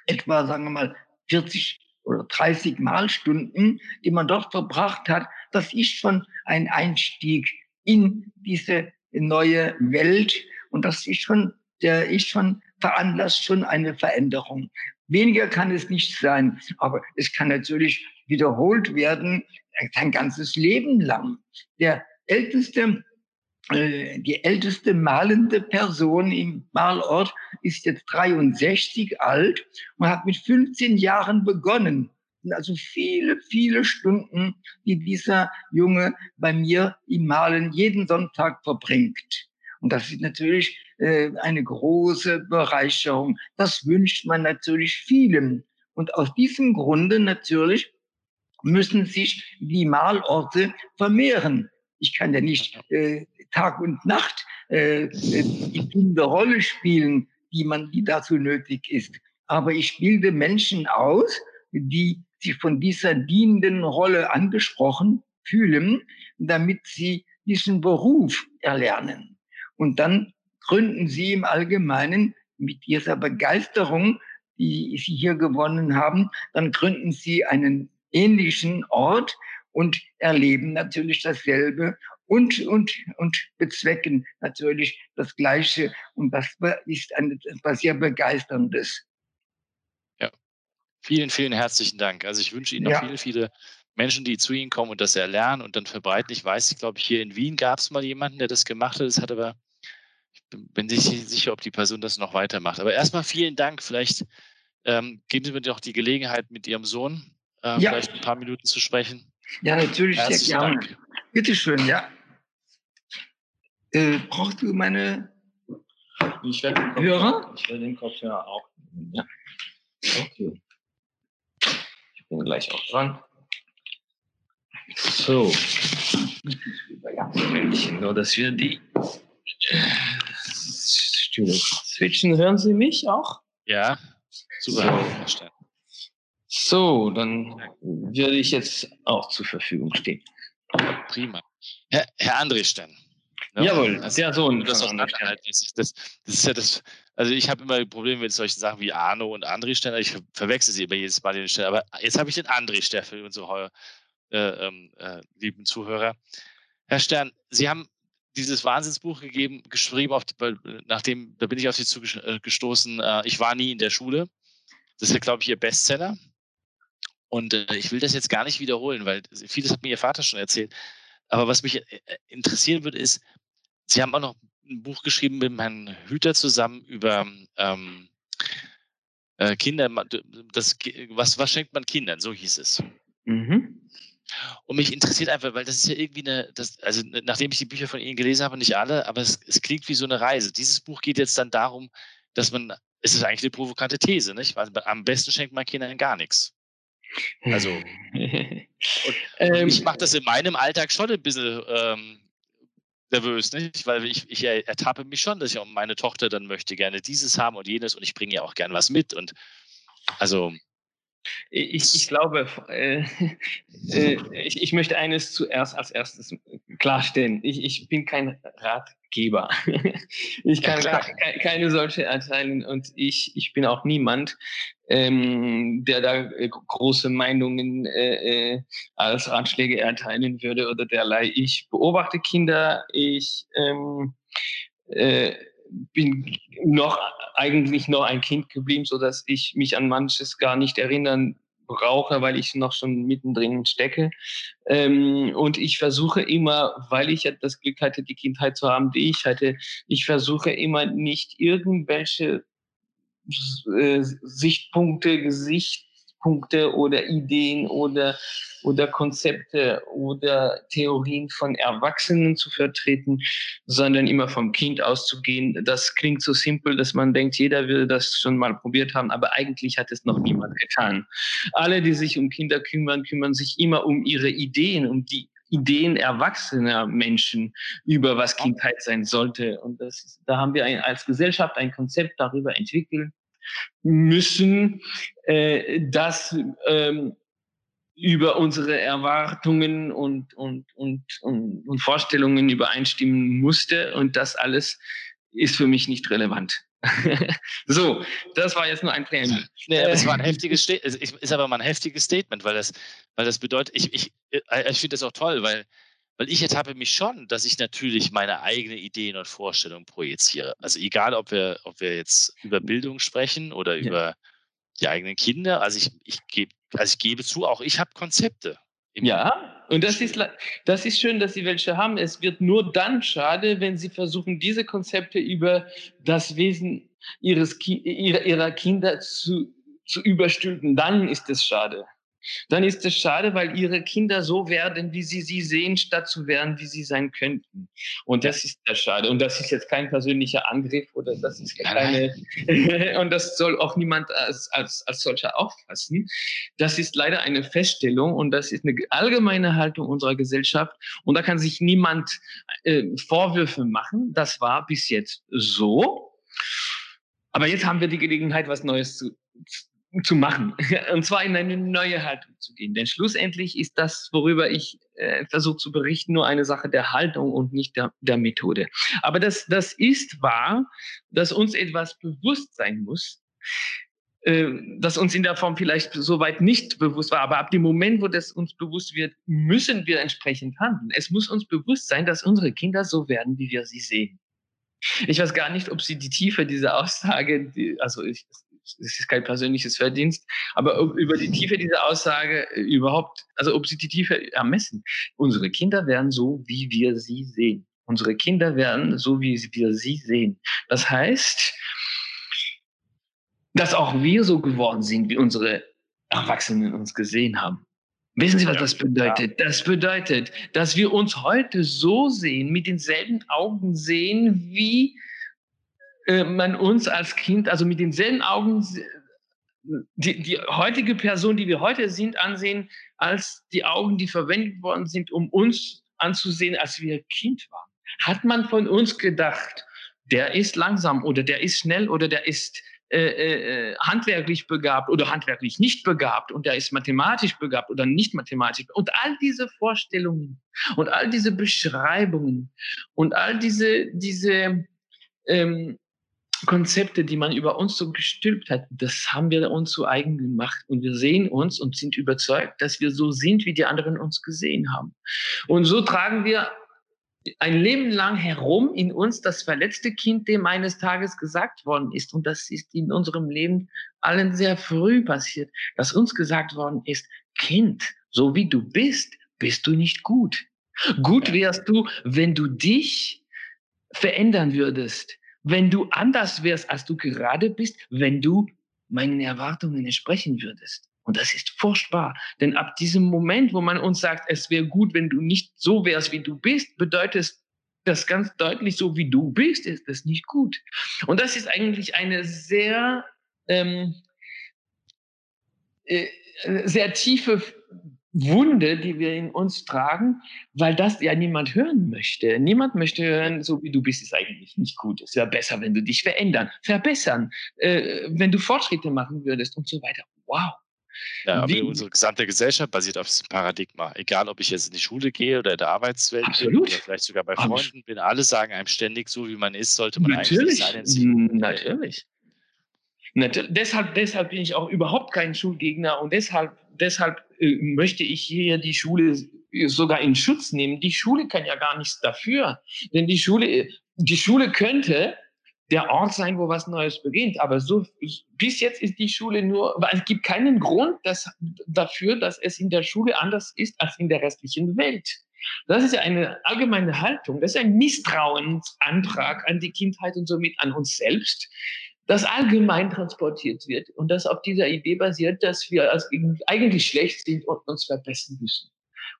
etwa, sagen wir mal, 40 oder 30 Malstunden, die man dort verbracht hat, das ist schon ein Einstieg in diese neue Welt. Und das ist schon, der ist schon veranlasst schon eine Veränderung. Weniger kann es nicht sein, aber es kann natürlich wiederholt werden, sein ganzes Leben lang. Der älteste die älteste malende Person im Malort ist jetzt 63 alt und hat mit 15 Jahren begonnen. Also viele, viele Stunden, die dieser Junge bei mir im Malen jeden Sonntag verbringt. Und das ist natürlich äh, eine große Bereicherung. Das wünscht man natürlich vielen. Und aus diesem Grunde natürlich müssen sich die Malorte vermehren. Ich kann ja nicht äh, Tag und Nacht äh, die dünne Rolle spielen, die man, die dazu nötig ist. Aber ich bilde Menschen aus, die sich von dieser dienenden Rolle angesprochen fühlen, damit sie diesen Beruf erlernen. Und dann gründen sie im Allgemeinen mit dieser Begeisterung, die sie hier gewonnen haben, dann gründen sie einen ähnlichen Ort und erleben natürlich dasselbe und, und, und bezwecken natürlich das Gleiche. Und das ist ein, etwas sehr Begeisterndes. Ja, vielen, vielen herzlichen Dank. Also ich wünsche Ihnen noch ja. viele, viele Menschen, die zu Ihnen kommen und das erlernen und dann verbreiten. Ich weiß, ich glaube, hier in Wien gab es mal jemanden, der das gemacht hat. Das hat aber, ich bin nicht sicher, ob die Person das noch weitermacht. Aber erstmal vielen Dank. Vielleicht ähm, geben Sie mir doch die Gelegenheit, mit Ihrem Sohn äh, ja. vielleicht ein paar Minuten zu sprechen. Ja, natürlich, Herzlichen sehr gerne. Dank. Bitte schön, ja. Äh, brauchst du meine ich werde den Hörer? Ich werde den Kopfhörer auch nehmen, ja. Okay. Ich bin gleich auch dran. So. Nur, dass wir die Stühle switchen. Hören Sie mich auch? Ja, super. So. So, dann würde ich jetzt auch zur Verfügung stehen. Prima. Herr, Herr André Stern. Ne? Jawohl, also, der Sohn. Das, das, das, das, ist ja das, also ich habe immer Probleme mit solchen Sachen wie Arno und André Stern. Ich verwechsel sie immer jedes Mal den Stern. Aber jetzt habe ich den André Stern für unsere äh, ähm, äh, lieben Zuhörer. Herr Stern, Sie haben dieses Wahnsinnsbuch gegeben, geschrieben, auf die, nachdem, da bin ich auf Sie zugestoßen, äh, äh, ich war nie in der Schule. Das ist ja, glaube ich, Ihr Bestseller. Und äh, ich will das jetzt gar nicht wiederholen, weil vieles hat mir Ihr Vater schon erzählt. Aber was mich äh, interessieren würde, ist, Sie haben auch noch ein Buch geschrieben mit Herrn Hüter zusammen über ähm, äh, Kinder, das, was, was schenkt man Kindern, so hieß es. Mhm. Und mich interessiert einfach, weil das ist ja irgendwie eine, das, also nachdem ich die Bücher von Ihnen gelesen habe, nicht alle, aber es, es klingt wie so eine Reise. Dieses Buch geht jetzt dann darum, dass man, es ist eigentlich eine provokante These, nicht? Weil am besten schenkt man Kindern gar nichts. Also, *laughs* und, ähm, ich mache das in meinem Alltag schon ein bisschen ähm, nervös, nicht? Weil ich, ich ertappe mich schon, dass ich auch meine Tochter dann möchte gerne dieses haben und jenes und ich bringe ja auch gern was mit und also ich, ich glaube, äh, *laughs* äh, ich, ich möchte eines zuerst als erstes klarstellen. Ich, ich bin kein Ratgeber. *laughs* ich kann ja, keine, solche erteilen und ich, ich bin auch niemand, ähm, der da äh, große Meinungen äh, äh, als Ratschläge erteilen würde oder derlei. Ich beobachte Kinder, ich ähm, äh, bin noch eigentlich noch ein Kind geblieben, so dass ich mich an manches gar nicht erinnern brauche, weil ich noch schon mittendrin stecke. Ähm, und ich versuche immer, weil ich das Glück hatte, die Kindheit zu haben, die ich hatte, ich versuche immer nicht irgendwelche äh, Sichtpunkte, Gesichtspunkte oder Ideen oder oder Konzepte oder Theorien von Erwachsenen zu vertreten, sondern immer vom Kind auszugehen. Das klingt so simpel, dass man denkt, jeder will das schon mal probiert haben, aber eigentlich hat es noch niemand getan. Alle, die sich um Kinder kümmern, kümmern sich immer um ihre Ideen, um die Ideen erwachsener Menschen über was Kindheit sein sollte. Und das, da haben wir ein, als Gesellschaft ein Konzept darüber entwickelt müssen, äh, das ähm, über unsere Erwartungen und, und, und, und, und Vorstellungen übereinstimmen musste. Und das alles ist für mich nicht relevant. *laughs* so, das war jetzt nur ein Präambel. Nee, aber es war ein heftiges *laughs* Statement, ist aber mal ein heftiges Statement, weil das, weil das bedeutet, ich, ich, äh, ich finde das auch toll, weil, weil ich ertappe mich schon, dass ich natürlich meine eigenen Ideen und Vorstellungen projiziere. Also egal, ob wir, ob wir jetzt über Bildung sprechen oder ja. über die eigenen Kinder. Also ich, ich gebe also ich gebe zu, auch ich habe Konzepte. Ja, und das ist, das ist schön, dass Sie welche haben. Es wird nur dann schade, wenn Sie versuchen, diese Konzepte über das Wesen ihres, ihrer, ihrer Kinder zu, zu überstülpen. Dann ist es schade dann ist es schade, weil ihre Kinder so werden, wie sie sie sehen, statt zu werden, wie sie sein könnten. Und das ist sehr schade. Und das ist jetzt kein persönlicher Angriff oder das ist keine, *laughs* und das soll auch niemand als, als, als solcher auffassen. Das ist leider eine Feststellung und das ist eine allgemeine Haltung unserer Gesellschaft. Und da kann sich niemand äh, Vorwürfe machen. Das war bis jetzt so. Aber jetzt haben wir die Gelegenheit, was Neues zu, zu machen. *laughs* Und zwar in eine neue Haltung zu gehen. Denn schlussendlich ist das, worüber ich äh, versuche zu berichten, nur eine Sache der Haltung und nicht der, der Methode. Aber das, das ist wahr, dass uns etwas bewusst sein muss, äh, das uns in der Form vielleicht soweit nicht bewusst war. Aber ab dem Moment, wo das uns bewusst wird, müssen wir entsprechend handeln. Es muss uns bewusst sein, dass unsere Kinder so werden, wie wir sie sehen. Ich weiß gar nicht, ob Sie die Tiefe dieser Aussage, die, also ich, es ist kein persönliches Verdienst, aber über die Tiefe dieser Aussage äh, überhaupt, also ob sie die Tiefe ermessen. Unsere Kinder werden so, wie wir sie sehen. Unsere Kinder werden so, wie wir sie sehen. Das heißt, dass auch wir so geworden sind, wie unsere Erwachsenen uns gesehen haben. Wissen Sie, was das bedeutet? Das bedeutet, dass wir uns heute so sehen, mit denselben Augen sehen, wie äh, man uns als Kind, also mit denselben Augen, die, die heutige Person, die wir heute sind, ansehen, als die Augen, die verwendet worden sind, um uns anzusehen, als wir Kind waren. Hat man von uns gedacht, der ist langsam oder der ist schnell oder der ist äh, äh, handwerklich begabt oder handwerklich nicht begabt und der ist mathematisch begabt oder nicht mathematisch. Und all diese Vorstellungen und all diese Beschreibungen und all diese, diese ähm, Konzepte, die man über uns so gestülpt hat, das haben wir uns zu eigen gemacht. Und wir sehen uns und sind überzeugt, dass wir so sind, wie die anderen uns gesehen haben. Und so tragen wir ein Leben lang herum in uns das verletzte Kind, dem eines Tages gesagt worden ist. Und das ist in unserem Leben allen sehr früh passiert, dass uns gesagt worden ist, Kind, so wie du bist, bist du nicht gut. Gut wärst du, wenn du dich verändern würdest, wenn du anders wärst, als du gerade bist, wenn du meinen Erwartungen entsprechen würdest. Und das ist furchtbar. Denn ab diesem Moment, wo man uns sagt, es wäre gut, wenn du nicht so wärst, wie du bist, bedeutet das ganz deutlich, so wie du bist, ist das nicht gut. Und das ist eigentlich eine sehr, ähm, äh, sehr tiefe Wunde, die wir in uns tragen, weil das ja niemand hören möchte. Niemand möchte hören, so wie du bist, ist eigentlich nicht gut. Es wäre besser, wenn du dich verändern, verbessern, äh, wenn du Fortschritte machen würdest und so weiter. Wow. Ja, aber Wie, unsere gesamte Gesellschaft basiert auf diesem Paradigma. Egal, ob ich jetzt in die Schule gehe oder in der Arbeitswelt Absolut. bin oder vielleicht sogar bei Freunden bin, alle sagen einem ständig, so wie man ist, sollte man Natürlich. eigentlich sein. Natürlich. Natürlich. Deshalb, deshalb bin ich auch überhaupt kein Schulgegner und deshalb, deshalb möchte ich hier die Schule sogar in Schutz nehmen. Die Schule kann ja gar nichts dafür, denn die Schule, die Schule könnte der Ort sein, wo was Neues beginnt. Aber so bis jetzt ist die Schule nur, es gibt keinen Grund dass, dafür, dass es in der Schule anders ist als in der restlichen Welt. Das ist ja eine allgemeine Haltung. Das ist ein Misstrauensantrag an die Kindheit und somit an uns selbst, das allgemein transportiert wird und das auf dieser Idee basiert, dass wir als eigentlich schlecht sind und uns verbessern müssen.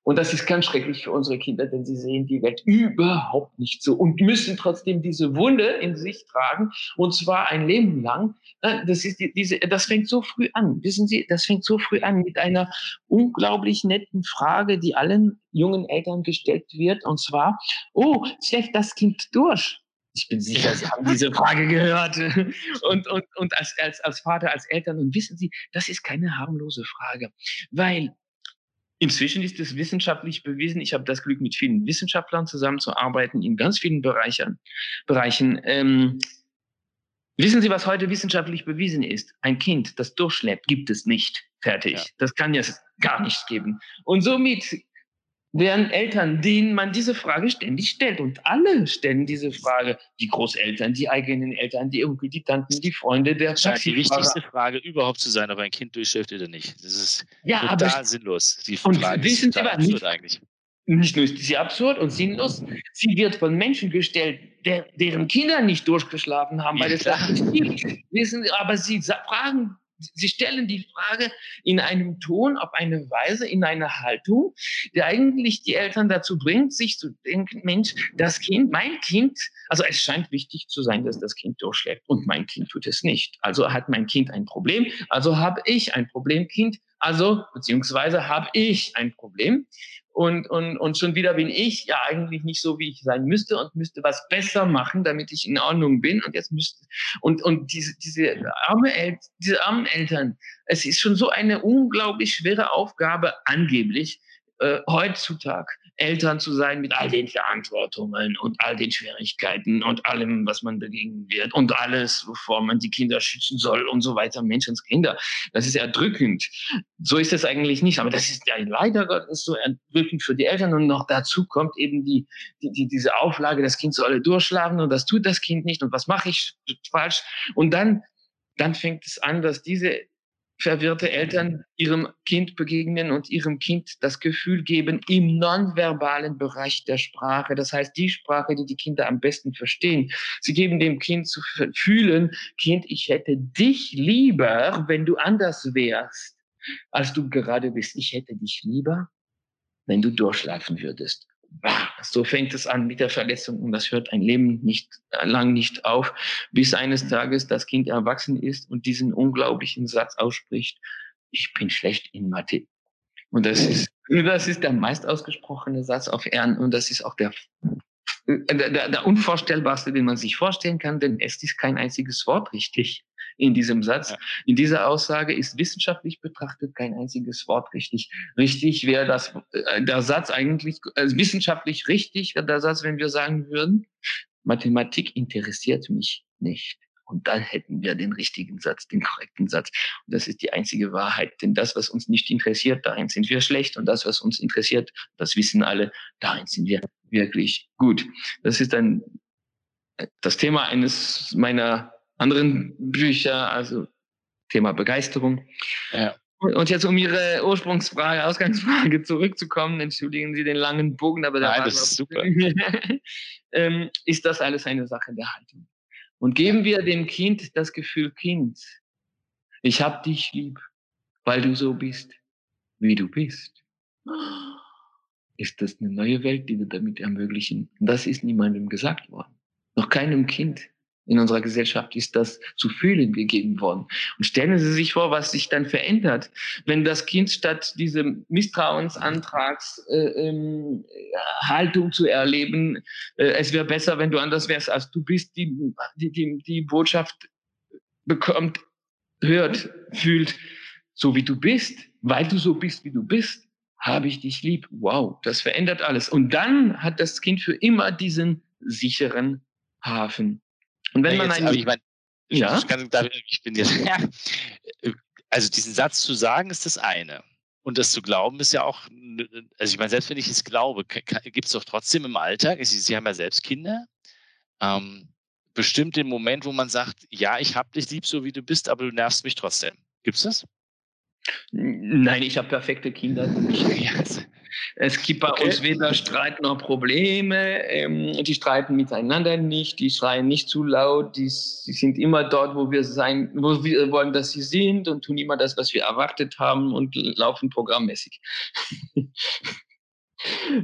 Und das ist ganz schrecklich für unsere Kinder, denn sie sehen die Welt überhaupt nicht so und müssen trotzdem diese Wunde in sich tragen und zwar ein Leben lang. Das ist die, diese, das fängt so früh an. Wissen Sie, das fängt so früh an mit einer unglaublich netten Frage, die allen jungen Eltern gestellt wird und zwar, oh, schläft das Kind durch? Ich bin sicher, Sie haben diese Frage gehört. *laughs* Und, und, und als, als, als Vater, als Eltern. Und wissen Sie, das ist keine harmlose Frage, weil Inzwischen ist es wissenschaftlich bewiesen. Ich habe das Glück, mit vielen Wissenschaftlern zusammenzuarbeiten in ganz vielen Bereichen. Bereichen. Ähm, wissen Sie, was heute wissenschaftlich bewiesen ist? Ein Kind, das durchschleppt, gibt es nicht. Fertig. Ja. Das kann ja gar nicht geben. Und somit wären Eltern, denen man diese Frage ständig stellt. Und alle stellen diese Frage. Die Großeltern, die eigenen Eltern, die Onkel, die Tanten, die Freunde, der Das scheint die wichtigste Frage überhaupt zu sein, ob ein Kind durchschläft oder nicht. Das ist ja, total aber, sinnlos. Die Frage wissen Sie was? Nicht, eigentlich. Nicht nur ist sie absurd und sinnlos, sie wird von Menschen gestellt, der, deren Kinder nicht durchgeschlafen haben, weil ja, das nicht gibt. Wissen, aber sie fragen Sie stellen die Frage in einem Ton, auf eine Weise, in einer Haltung, die eigentlich die Eltern dazu bringt, sich zu denken, Mensch, das Kind, mein Kind, also es scheint wichtig zu sein, dass das Kind durchschlägt und mein Kind tut es nicht. Also hat mein Kind ein Problem, also habe ich ein Problemkind, also beziehungsweise habe ich ein Problem und, und, und schon wieder bin ich ja eigentlich nicht so, wie ich sein müsste und müsste was besser machen, damit ich in Ordnung bin. Und jetzt müsste, und, und diese, diese, arme El diese armen Eltern, es ist schon so eine unglaublich schwere Aufgabe, angeblich, äh, heutzutage Eltern zu sein mit all den Verantwortungen und all den Schwierigkeiten und allem, was man begegnen wird und alles, wovor man die Kinder schützen soll und so weiter, Menschenskinder. Das ist erdrückend. So ist es eigentlich nicht, aber das ist ja leider Gottes so erdrückend für die Eltern und noch dazu kommt eben die, die, die diese Auflage, das Kind soll durchschlafen und das tut das Kind nicht und was mache ich falsch? Und dann, dann fängt es an, dass diese verwirrte Eltern ihrem Kind begegnen und ihrem Kind das Gefühl geben im nonverbalen Bereich der Sprache, das heißt die Sprache, die die Kinder am besten verstehen. Sie geben dem Kind zu fühlen, Kind, ich hätte dich lieber, wenn du anders wärst, als du gerade bist. Ich hätte dich lieber, wenn du durchschlafen würdest. So fängt es an mit der Verletzung und das hört ein Leben nicht lang nicht auf, bis eines Tages das Kind erwachsen ist und diesen unglaublichen Satz ausspricht: Ich bin schlecht in Mathe. Und das ist das ist der meist ausgesprochene Satz auf Erden und das ist auch der äh, der, der, der unvorstellbarste, den man sich vorstellen kann, denn es ist kein einziges Wort richtig. In diesem Satz. Ja. In dieser Aussage ist wissenschaftlich betrachtet kein einziges Wort richtig. Richtig wäre das, äh, der Satz eigentlich, also wissenschaftlich richtig wäre der Satz, wenn wir sagen würden, Mathematik interessiert mich nicht. Und dann hätten wir den richtigen Satz, den korrekten Satz. Und das ist die einzige Wahrheit. Denn das, was uns nicht interessiert, darin sind wir schlecht. Und das, was uns interessiert, das wissen alle, darin sind wir wirklich gut. Das ist dann das Thema eines meiner anderen Bücher, also Thema Begeisterung. Ja. Und jetzt um Ihre Ursprungsfrage, Ausgangsfrage *laughs* zurückzukommen, entschuldigen Sie den langen Bogen, aber Nein, das ist super. *laughs* ähm, ist das alles eine Sache der Haltung. Und geben wir dem Kind das Gefühl, Kind, ich hab dich lieb, weil du so bist, wie du bist. *gasps* Ist das eine neue Welt, die wir damit ermöglichen? Und das ist niemandem gesagt worden. Noch keinem Kind in unserer Gesellschaft ist das zu fühlen gegeben worden. Und stellen Sie sich vor, was sich dann verändert, wenn das Kind statt diesem Misstrauensantrags äh, Haltung zu erleben, äh, es wäre besser, wenn du anders wärst, als du bist, die, die, die, die Botschaft bekommt, hört, fühlt, so wie du bist, weil du so bist, wie du bist, habe ich dich lieb. Wow, das verändert alles. Und dann hat das Kind für immer diesen sicheren Hafen und wenn ja, man jetzt, ich mein, ja? Ich, kann, ich bin jetzt, *laughs* ja, also diesen Satz zu sagen, ist das eine. Und das zu glauben ist ja auch, also ich meine, selbst wenn ich es glaube, gibt es doch trotzdem im Alltag, Sie, Sie haben ja selbst Kinder, ähm, bestimmt den Moment, wo man sagt, ja, ich habe dich lieb, so wie du bist, aber du nervst mich trotzdem. Gibt es das? Nein, ich habe perfekte Kinder. *laughs* Ja, es gibt bei okay. uns weder Streit noch Probleme. Ähm, die streiten miteinander nicht, die schreien nicht zu laut, die, die, sind immer dort, wo wir sein, wo wir wollen, dass sie sind und tun immer das, was wir erwartet haben und laufen programmmäßig. *laughs*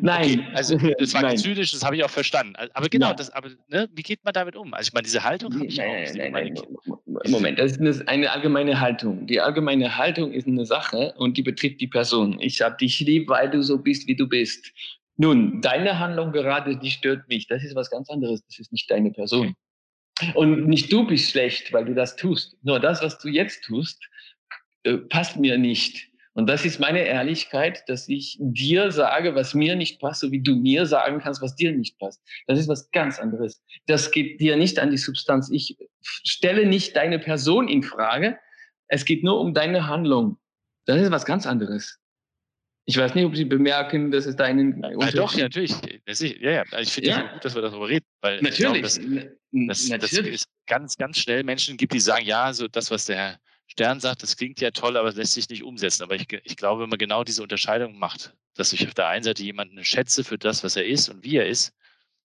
Nein. Okay, also *laughs* das war zynisch, das habe ich auch verstanden. Aber genau, das, aber ne, wie geht man damit um? Also ich meine, diese Haltung habe ich nein, auch. Nein, nein, nein, Moment, das ist eine allgemeine Haltung. Die allgemeine Haltung ist eine Sache und die betrifft die Person. Ich habe dich lieb, weil du so bist, wie du bist. Nun, deine Handlung gerade, die stört mich. Das ist was ganz anderes. Das ist nicht deine Person. Und nicht du bist schlecht, weil du das tust. Nur das, was du jetzt tust, äh, passt mir nicht. Und das ist meine Ehrlichkeit, dass ich dir sage, was mir nicht passt, so wie du mir sagen kannst, was dir nicht passt. Das ist was ganz anderes. Das geht dir nicht an die Substanz. Ich stelle nicht deine Person in Frage. Es geht nur um deine Handlung. Das ist was ganz anderes. Ich weiß nicht, ob Sie bemerken, dass es da einen ja, Doch, ja, natürlich. Ja, ja. Ich finde ja. gut, dass wir darüber reden, weil natürlich. ich glaube, dass, dass, dass es ganz, ganz schnell Menschen gibt, die sagen, ja, so das, was der Herr Stern sagt, das klingt ja toll, aber es lässt sich nicht umsetzen. Aber ich, ich glaube, wenn man genau diese Unterscheidung macht, dass ich auf der einen Seite jemanden schätze für das, was er ist und wie er ist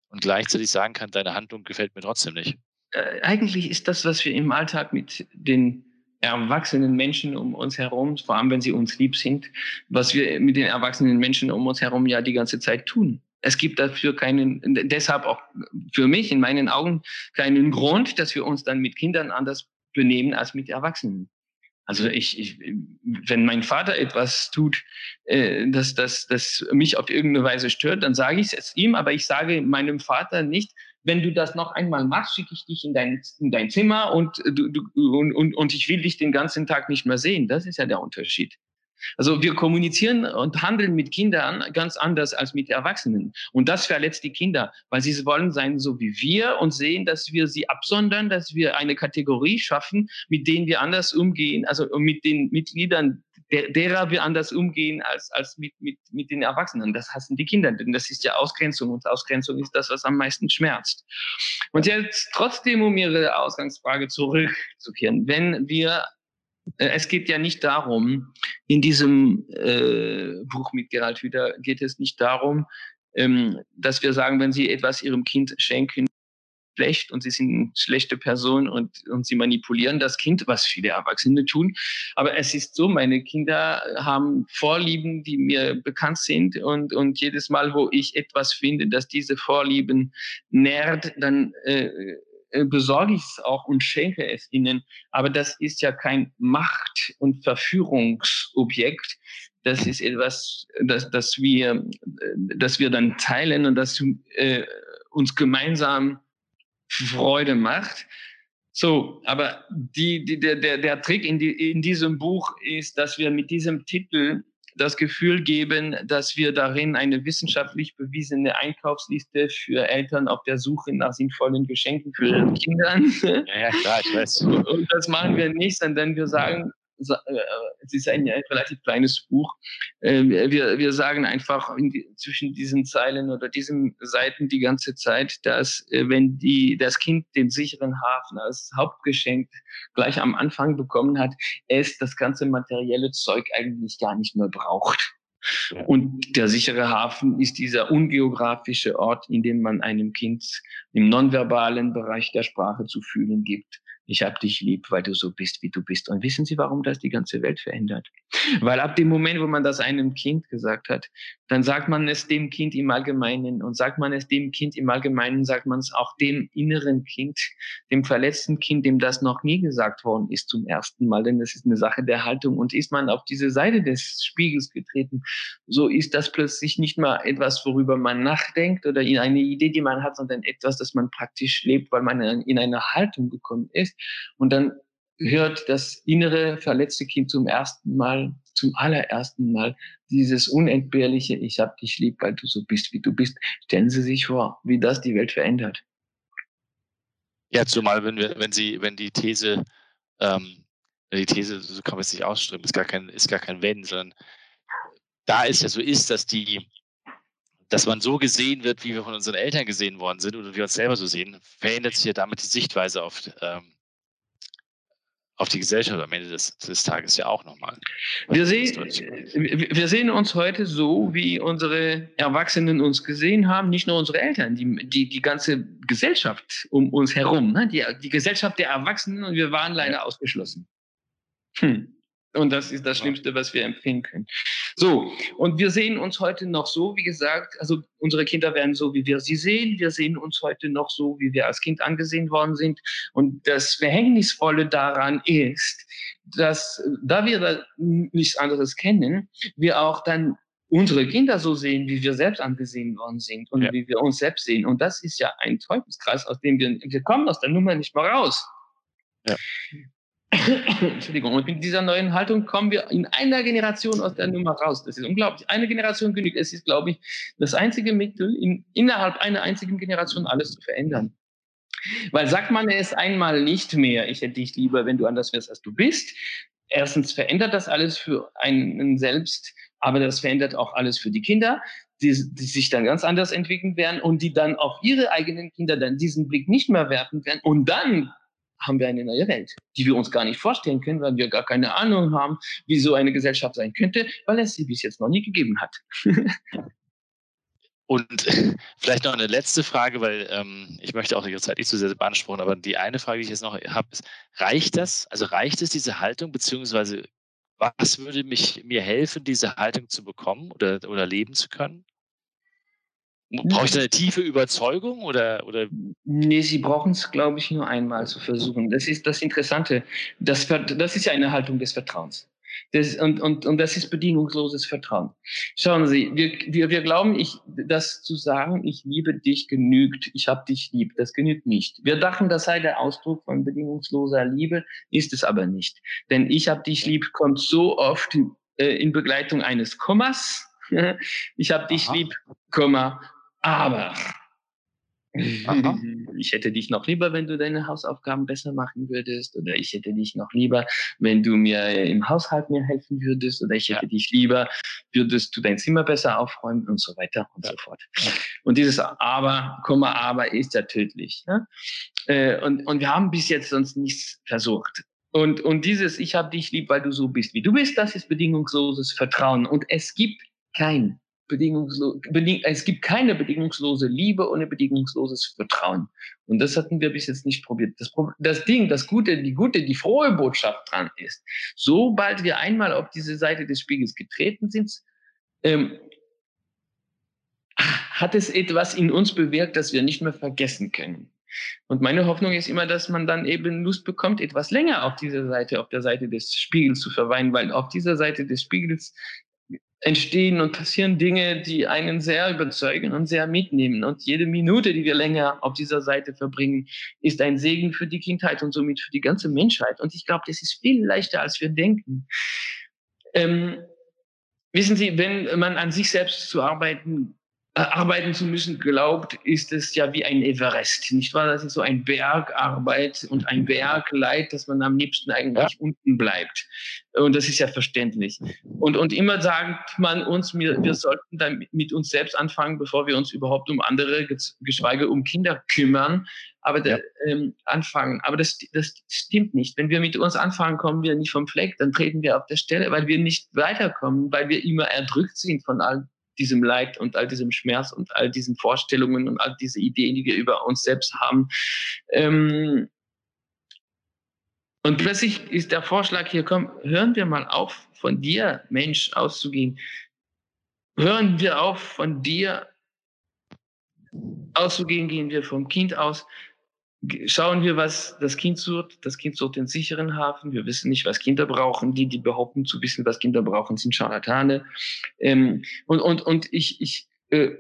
und gleichzeitig sagen kann, deine Handlung gefällt mir trotzdem nicht. Äh, eigentlich ist das, was wir im Alltag mit den erwachsenen Menschen um uns herum, vor allem wenn sie uns lieb sind, was wir mit den erwachsenen Menschen um uns herum ja die ganze Zeit tun. Es gibt dafür keinen, deshalb auch für mich in meinen Augen keinen Grund, dass wir uns dann mit Kindern anders benehmen als mit Erwachsenen. Also ich, ich, wenn mein Vater etwas tut, äh, das, das, das mich auf irgendeine Weise stört, dann sage ich es ihm, aber ich sage meinem Vater nicht, wenn du das noch einmal machst, schicke ich dich in dein, in dein Zimmer und, du, du, und, und, und ich will dich den ganzen Tag nicht mehr sehen. Das ist ja der Unterschied. Also wir kommunizieren und handeln mit Kindern ganz anders als mit Erwachsenen. Und das verletzt die Kinder, weil sie wollen sein so wie wir und sehen, dass wir sie absondern, dass wir eine Kategorie schaffen, mit denen wir anders umgehen, also mit den Mitgliedern der, derer wir anders umgehen als, als mit, mit, mit den Erwachsenen. Das hassen die Kinder, denn das ist ja Ausgrenzung und Ausgrenzung ist das, was am meisten schmerzt. Und jetzt trotzdem, um Ihre Ausgangsfrage zurückzukehren, wenn wir es geht ja nicht darum, in diesem äh, Buch mit Gerald Hüther geht es nicht darum, ähm, dass wir sagen, wenn Sie etwas Ihrem Kind schenken, schlecht und sie sind eine schlechte Person und, und sie manipulieren das Kind, was viele Erwachsene tun. Aber es ist so, meine Kinder haben Vorlieben, die mir bekannt sind und, und jedes Mal, wo ich etwas finde, dass diese Vorlieben nährt, dann äh, äh, besorge ich es auch und schenke es ihnen. Aber das ist ja kein Macht- und Verführungsobjekt. Das ist etwas, das, das, wir, das wir dann teilen und das äh, uns gemeinsam Freude macht. So, aber die, die, der, der, der Trick in, die, in diesem Buch ist, dass wir mit diesem Titel das Gefühl geben, dass wir darin eine wissenschaftlich bewiesene Einkaufsliste für Eltern auf der Suche nach sinnvollen Geschenken für ihre Kinder. Ja, ja, klar, ich weiß. Und das machen wir nicht, sondern wir sagen, es ist ein, relativ kleines Buch. Ähm, wir, wir sagen einfach die, zwischen diesen Zeilen oder diesen Seiten die ganze Zeit, dass äh, wenn die, das Kind den sicheren Hafen als Hauptgeschenk gleich am Anfang bekommen hat, es das ganze materielle Zeug eigentlich gar nicht mehr braucht. Und der sichere Hafen ist dieser ungeografische Ort, in dem man einem Kind im nonverbalen Bereich der Sprache zu fühlen gibt ich habe dich lieb, weil du so bist, wie du bist. Und wissen Sie, warum das die ganze Welt verändert? Weil ab dem Moment, wo man das einem Kind gesagt hat, dann sagt man es dem Kind im Allgemeinen und sagt man es dem Kind im Allgemeinen, sagt man es auch dem inneren Kind, dem verletzten Kind, dem das noch nie gesagt worden ist zum ersten Mal, denn das ist eine Sache der Haltung. Und ist man auf diese Seite des Spiegels getreten, so ist das plötzlich nicht mal etwas, worüber man nachdenkt oder in eine Idee, die man hat, sondern etwas, das man praktisch lebt, weil man in eine Haltung gekommen ist. Und dann hört das innere verletzte Kind zum ersten Mal, zum allerersten Mal dieses unentbehrliche, ich hab dich lieb, weil du so bist, wie du bist. Stellen Sie sich vor, wie das die Welt verändert. Ja, zumal wenn wir, wenn Sie, wenn die These, ähm, die These, so kann man es nicht ausstreben, ist gar kein, ist gar kein Wenn, sondern da es ja so ist, dass die, dass man so gesehen wird, wie wir von unseren Eltern gesehen worden sind oder wir uns selber so sehen, verändert sich ja damit die Sichtweise auf, ähm, auf die Gesellschaft am Ende des, des Tages ja auch nochmal. Wir sehen, wir sehen uns heute so, wie unsere Erwachsenen uns gesehen haben, nicht nur unsere Eltern, die, die, die ganze Gesellschaft um uns herum, ne? die, die Gesellschaft der Erwachsenen und wir waren leider ausgeschlossen. Hm. Und das ist das Schlimmste, was wir empfinden können. So, und wir sehen uns heute noch so, wie gesagt, also unsere Kinder werden so, wie wir sie sehen. Wir sehen uns heute noch so, wie wir als Kind angesehen worden sind. Und das Verhängnisvolle daran ist, dass, da wir da nichts anderes kennen, wir auch dann unsere Kinder so sehen, wie wir selbst angesehen worden sind und ja. wie wir uns selbst sehen. Und das ist ja ein Teufelskreis, aus dem wir, wir kommen aus der Nummer nicht mehr raus. Ja. Entschuldigung, und mit dieser neuen Haltung kommen wir in einer Generation aus der Nummer raus. Das ist unglaublich. Eine Generation genügt. Es ist, glaube ich, das einzige Mittel, in, innerhalb einer einzigen Generation alles zu verändern. Weil sagt man es einmal nicht mehr, ich hätte dich lieber, wenn du anders wärst, als du bist. Erstens verändert das alles für einen selbst, aber das verändert auch alles für die Kinder, die, die sich dann ganz anders entwickeln werden und die dann auf ihre eigenen Kinder dann diesen Blick nicht mehr werfen werden. Und dann haben wir eine neue Welt, die wir uns gar nicht vorstellen können, weil wir gar keine Ahnung haben, wie so eine Gesellschaft sein könnte, weil es sie bis jetzt noch nie gegeben hat. *laughs* Und *laughs* vielleicht noch eine letzte Frage, weil ähm, ich möchte auch Ihre Zeit nicht zu sehr beanspruchen, aber die eine Frage, die ich jetzt noch habe, ist, reicht das? Also reicht es, diese Haltung, beziehungsweise was würde mich, mir helfen, diese Haltung zu bekommen oder, oder leben zu können? Brauche ich da eine tiefe Überzeugung oder? oder? Nee, Sie brauchen es, glaube ich, nur einmal zu versuchen. Das ist das Interessante. Das, das ist ja eine Haltung des Vertrauens. Das, und, und, und das ist bedingungsloses Vertrauen. Schauen Sie, wir, wir, wir glauben, ich, das zu sagen, ich liebe dich genügt, ich habe dich lieb, das genügt nicht. Wir dachten, das sei der Ausdruck von bedingungsloser Liebe, ist es aber nicht. Denn ich habe dich lieb kommt so oft äh, in Begleitung eines Kommas. *laughs* ich habe dich lieb, Komma, aber Aha. *laughs* ich hätte dich noch lieber, wenn du deine Hausaufgaben besser machen würdest, oder ich hätte dich noch lieber, wenn du mir im Haushalt mir helfen würdest, oder ich hätte ja. dich lieber, würdest du dein Zimmer besser aufräumen und so weiter und ja. so fort. Und dieses Aber, Komma, Aber ist ja tödlich. Ne? Und, und wir haben bis jetzt sonst nichts versucht. Und, und dieses Ich habe dich lieb, weil du so bist, wie du bist, das ist bedingungsloses Vertrauen. Und es gibt kein bedingungslos, beding, es gibt keine bedingungslose Liebe ohne bedingungsloses Vertrauen. Und das hatten wir bis jetzt nicht probiert. Das, das Ding, das Gute, die gute, die frohe Botschaft dran ist, sobald wir einmal auf diese Seite des Spiegels getreten sind, ähm, hat es etwas in uns bewirkt, das wir nicht mehr vergessen können. Und meine Hoffnung ist immer, dass man dann eben Lust bekommt, etwas länger auf dieser Seite, auf der Seite des Spiegels zu verweilen, weil auf dieser Seite des Spiegels entstehen und passieren Dinge, die einen sehr überzeugen und sehr mitnehmen. Und jede Minute, die wir länger auf dieser Seite verbringen, ist ein Segen für die Kindheit und somit für die ganze Menschheit. Und ich glaube, das ist viel leichter, als wir denken. Ähm, wissen Sie, wenn man an sich selbst zu arbeiten arbeiten zu müssen glaubt, ist es ja wie ein Everest, nicht wahr? Das ist so ein Bergarbeit und ein Bergleid, dass man am liebsten eigentlich ja. unten bleibt. Und das ist ja verständlich. Und, und immer sagt man uns, wir, wir sollten dann mit uns selbst anfangen, bevor wir uns überhaupt um andere, geschweige um Kinder kümmern. Aber ja. ähm, anfangen. Aber das, das stimmt nicht. Wenn wir mit uns anfangen, kommen wir nicht vom Fleck, dann treten wir auf der Stelle, weil wir nicht weiterkommen, weil wir immer erdrückt sind von all diesem Leid und all diesem Schmerz und all diesen Vorstellungen und all diese Ideen, die wir über uns selbst haben. Ähm und plötzlich ist der Vorschlag hier, komm, hören wir mal auf, von dir, Mensch, auszugehen. Hören wir auf, von dir auszugehen, gehen wir vom Kind aus schauen wir, was das Kind sucht. Das Kind sucht den sicheren Hafen. Wir wissen nicht, was Kinder brauchen. Die, die behaupten zu wissen, was Kinder brauchen, sind Scharlatane. Ähm, und, und, und ich, ich äh,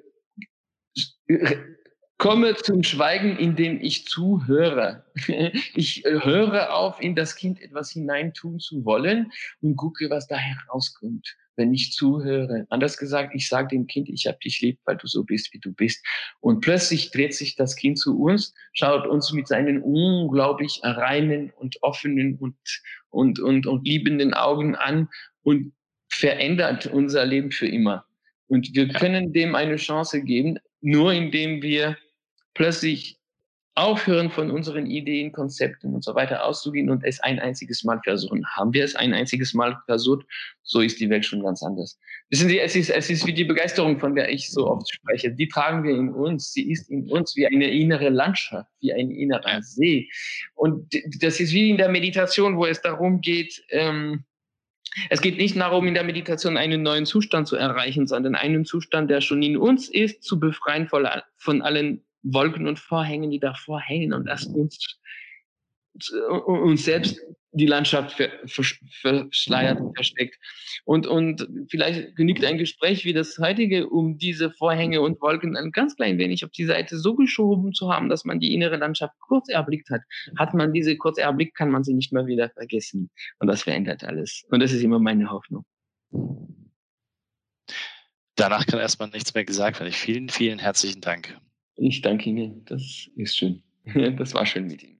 komme zum Schweigen, indem ich zuhöre. *laughs* Ich äh, höre auf, in das Kind etwas hineintun zu wollen und gucke, was da herauskommt wenn ich zuhöre. Anders gesagt, ich sage dem Kind, ich habe dich lieb, weil du so bist, wie du bist. Und plötzlich dreht sich das Kind zu uns, schaut uns mit seinen unglaublich reinen und offenen und, und, und, und liebenden Augen an und verändert unser Leben für immer. Und wir können dem eine Chance geben, nur indem wir plötzlich aufhören von unseren Ideen, Konzepten und so weiter auszugehen und es ein einziges Mal versuchen. Haben wir es ein einziges Mal versucht, so ist die Welt schon ganz anders. Wissen Sie, es ist, es ist wie die Begeisterung, von der ich so oft spreche. Die tragen wir in uns. Sie ist in uns wie eine innere Landschaft, wie ein innerer See. Und das ist wie in der Meditation, wo es darum geht, ähm, es geht nicht darum, in der Meditation einen neuen Zustand zu erreichen, sondern einen Zustand, der schon in uns ist, zu befreien von, von allen Wolken und Vorhängen, die davor hängen und das uns, uns selbst die Landschaft verschleiert und versteckt. Und, und vielleicht genügt ein Gespräch wie das heutige, um diese Vorhänge und Wolken ein ganz klein wenig auf die Seite so geschoben zu haben, dass man die innere Landschaft kurz erblickt hat. Hat man diese kurz erblickt, kann man sie nicht mehr wieder vergessen. Und das verändert alles. Und das ist immer meine Hoffnung. Danach kann erstmal nichts mehr gesagt werden. Vielen, vielen herzlichen Dank. Ich danke Ihnen. Das ist schön. *laughs* Das war schön mit Ihnen.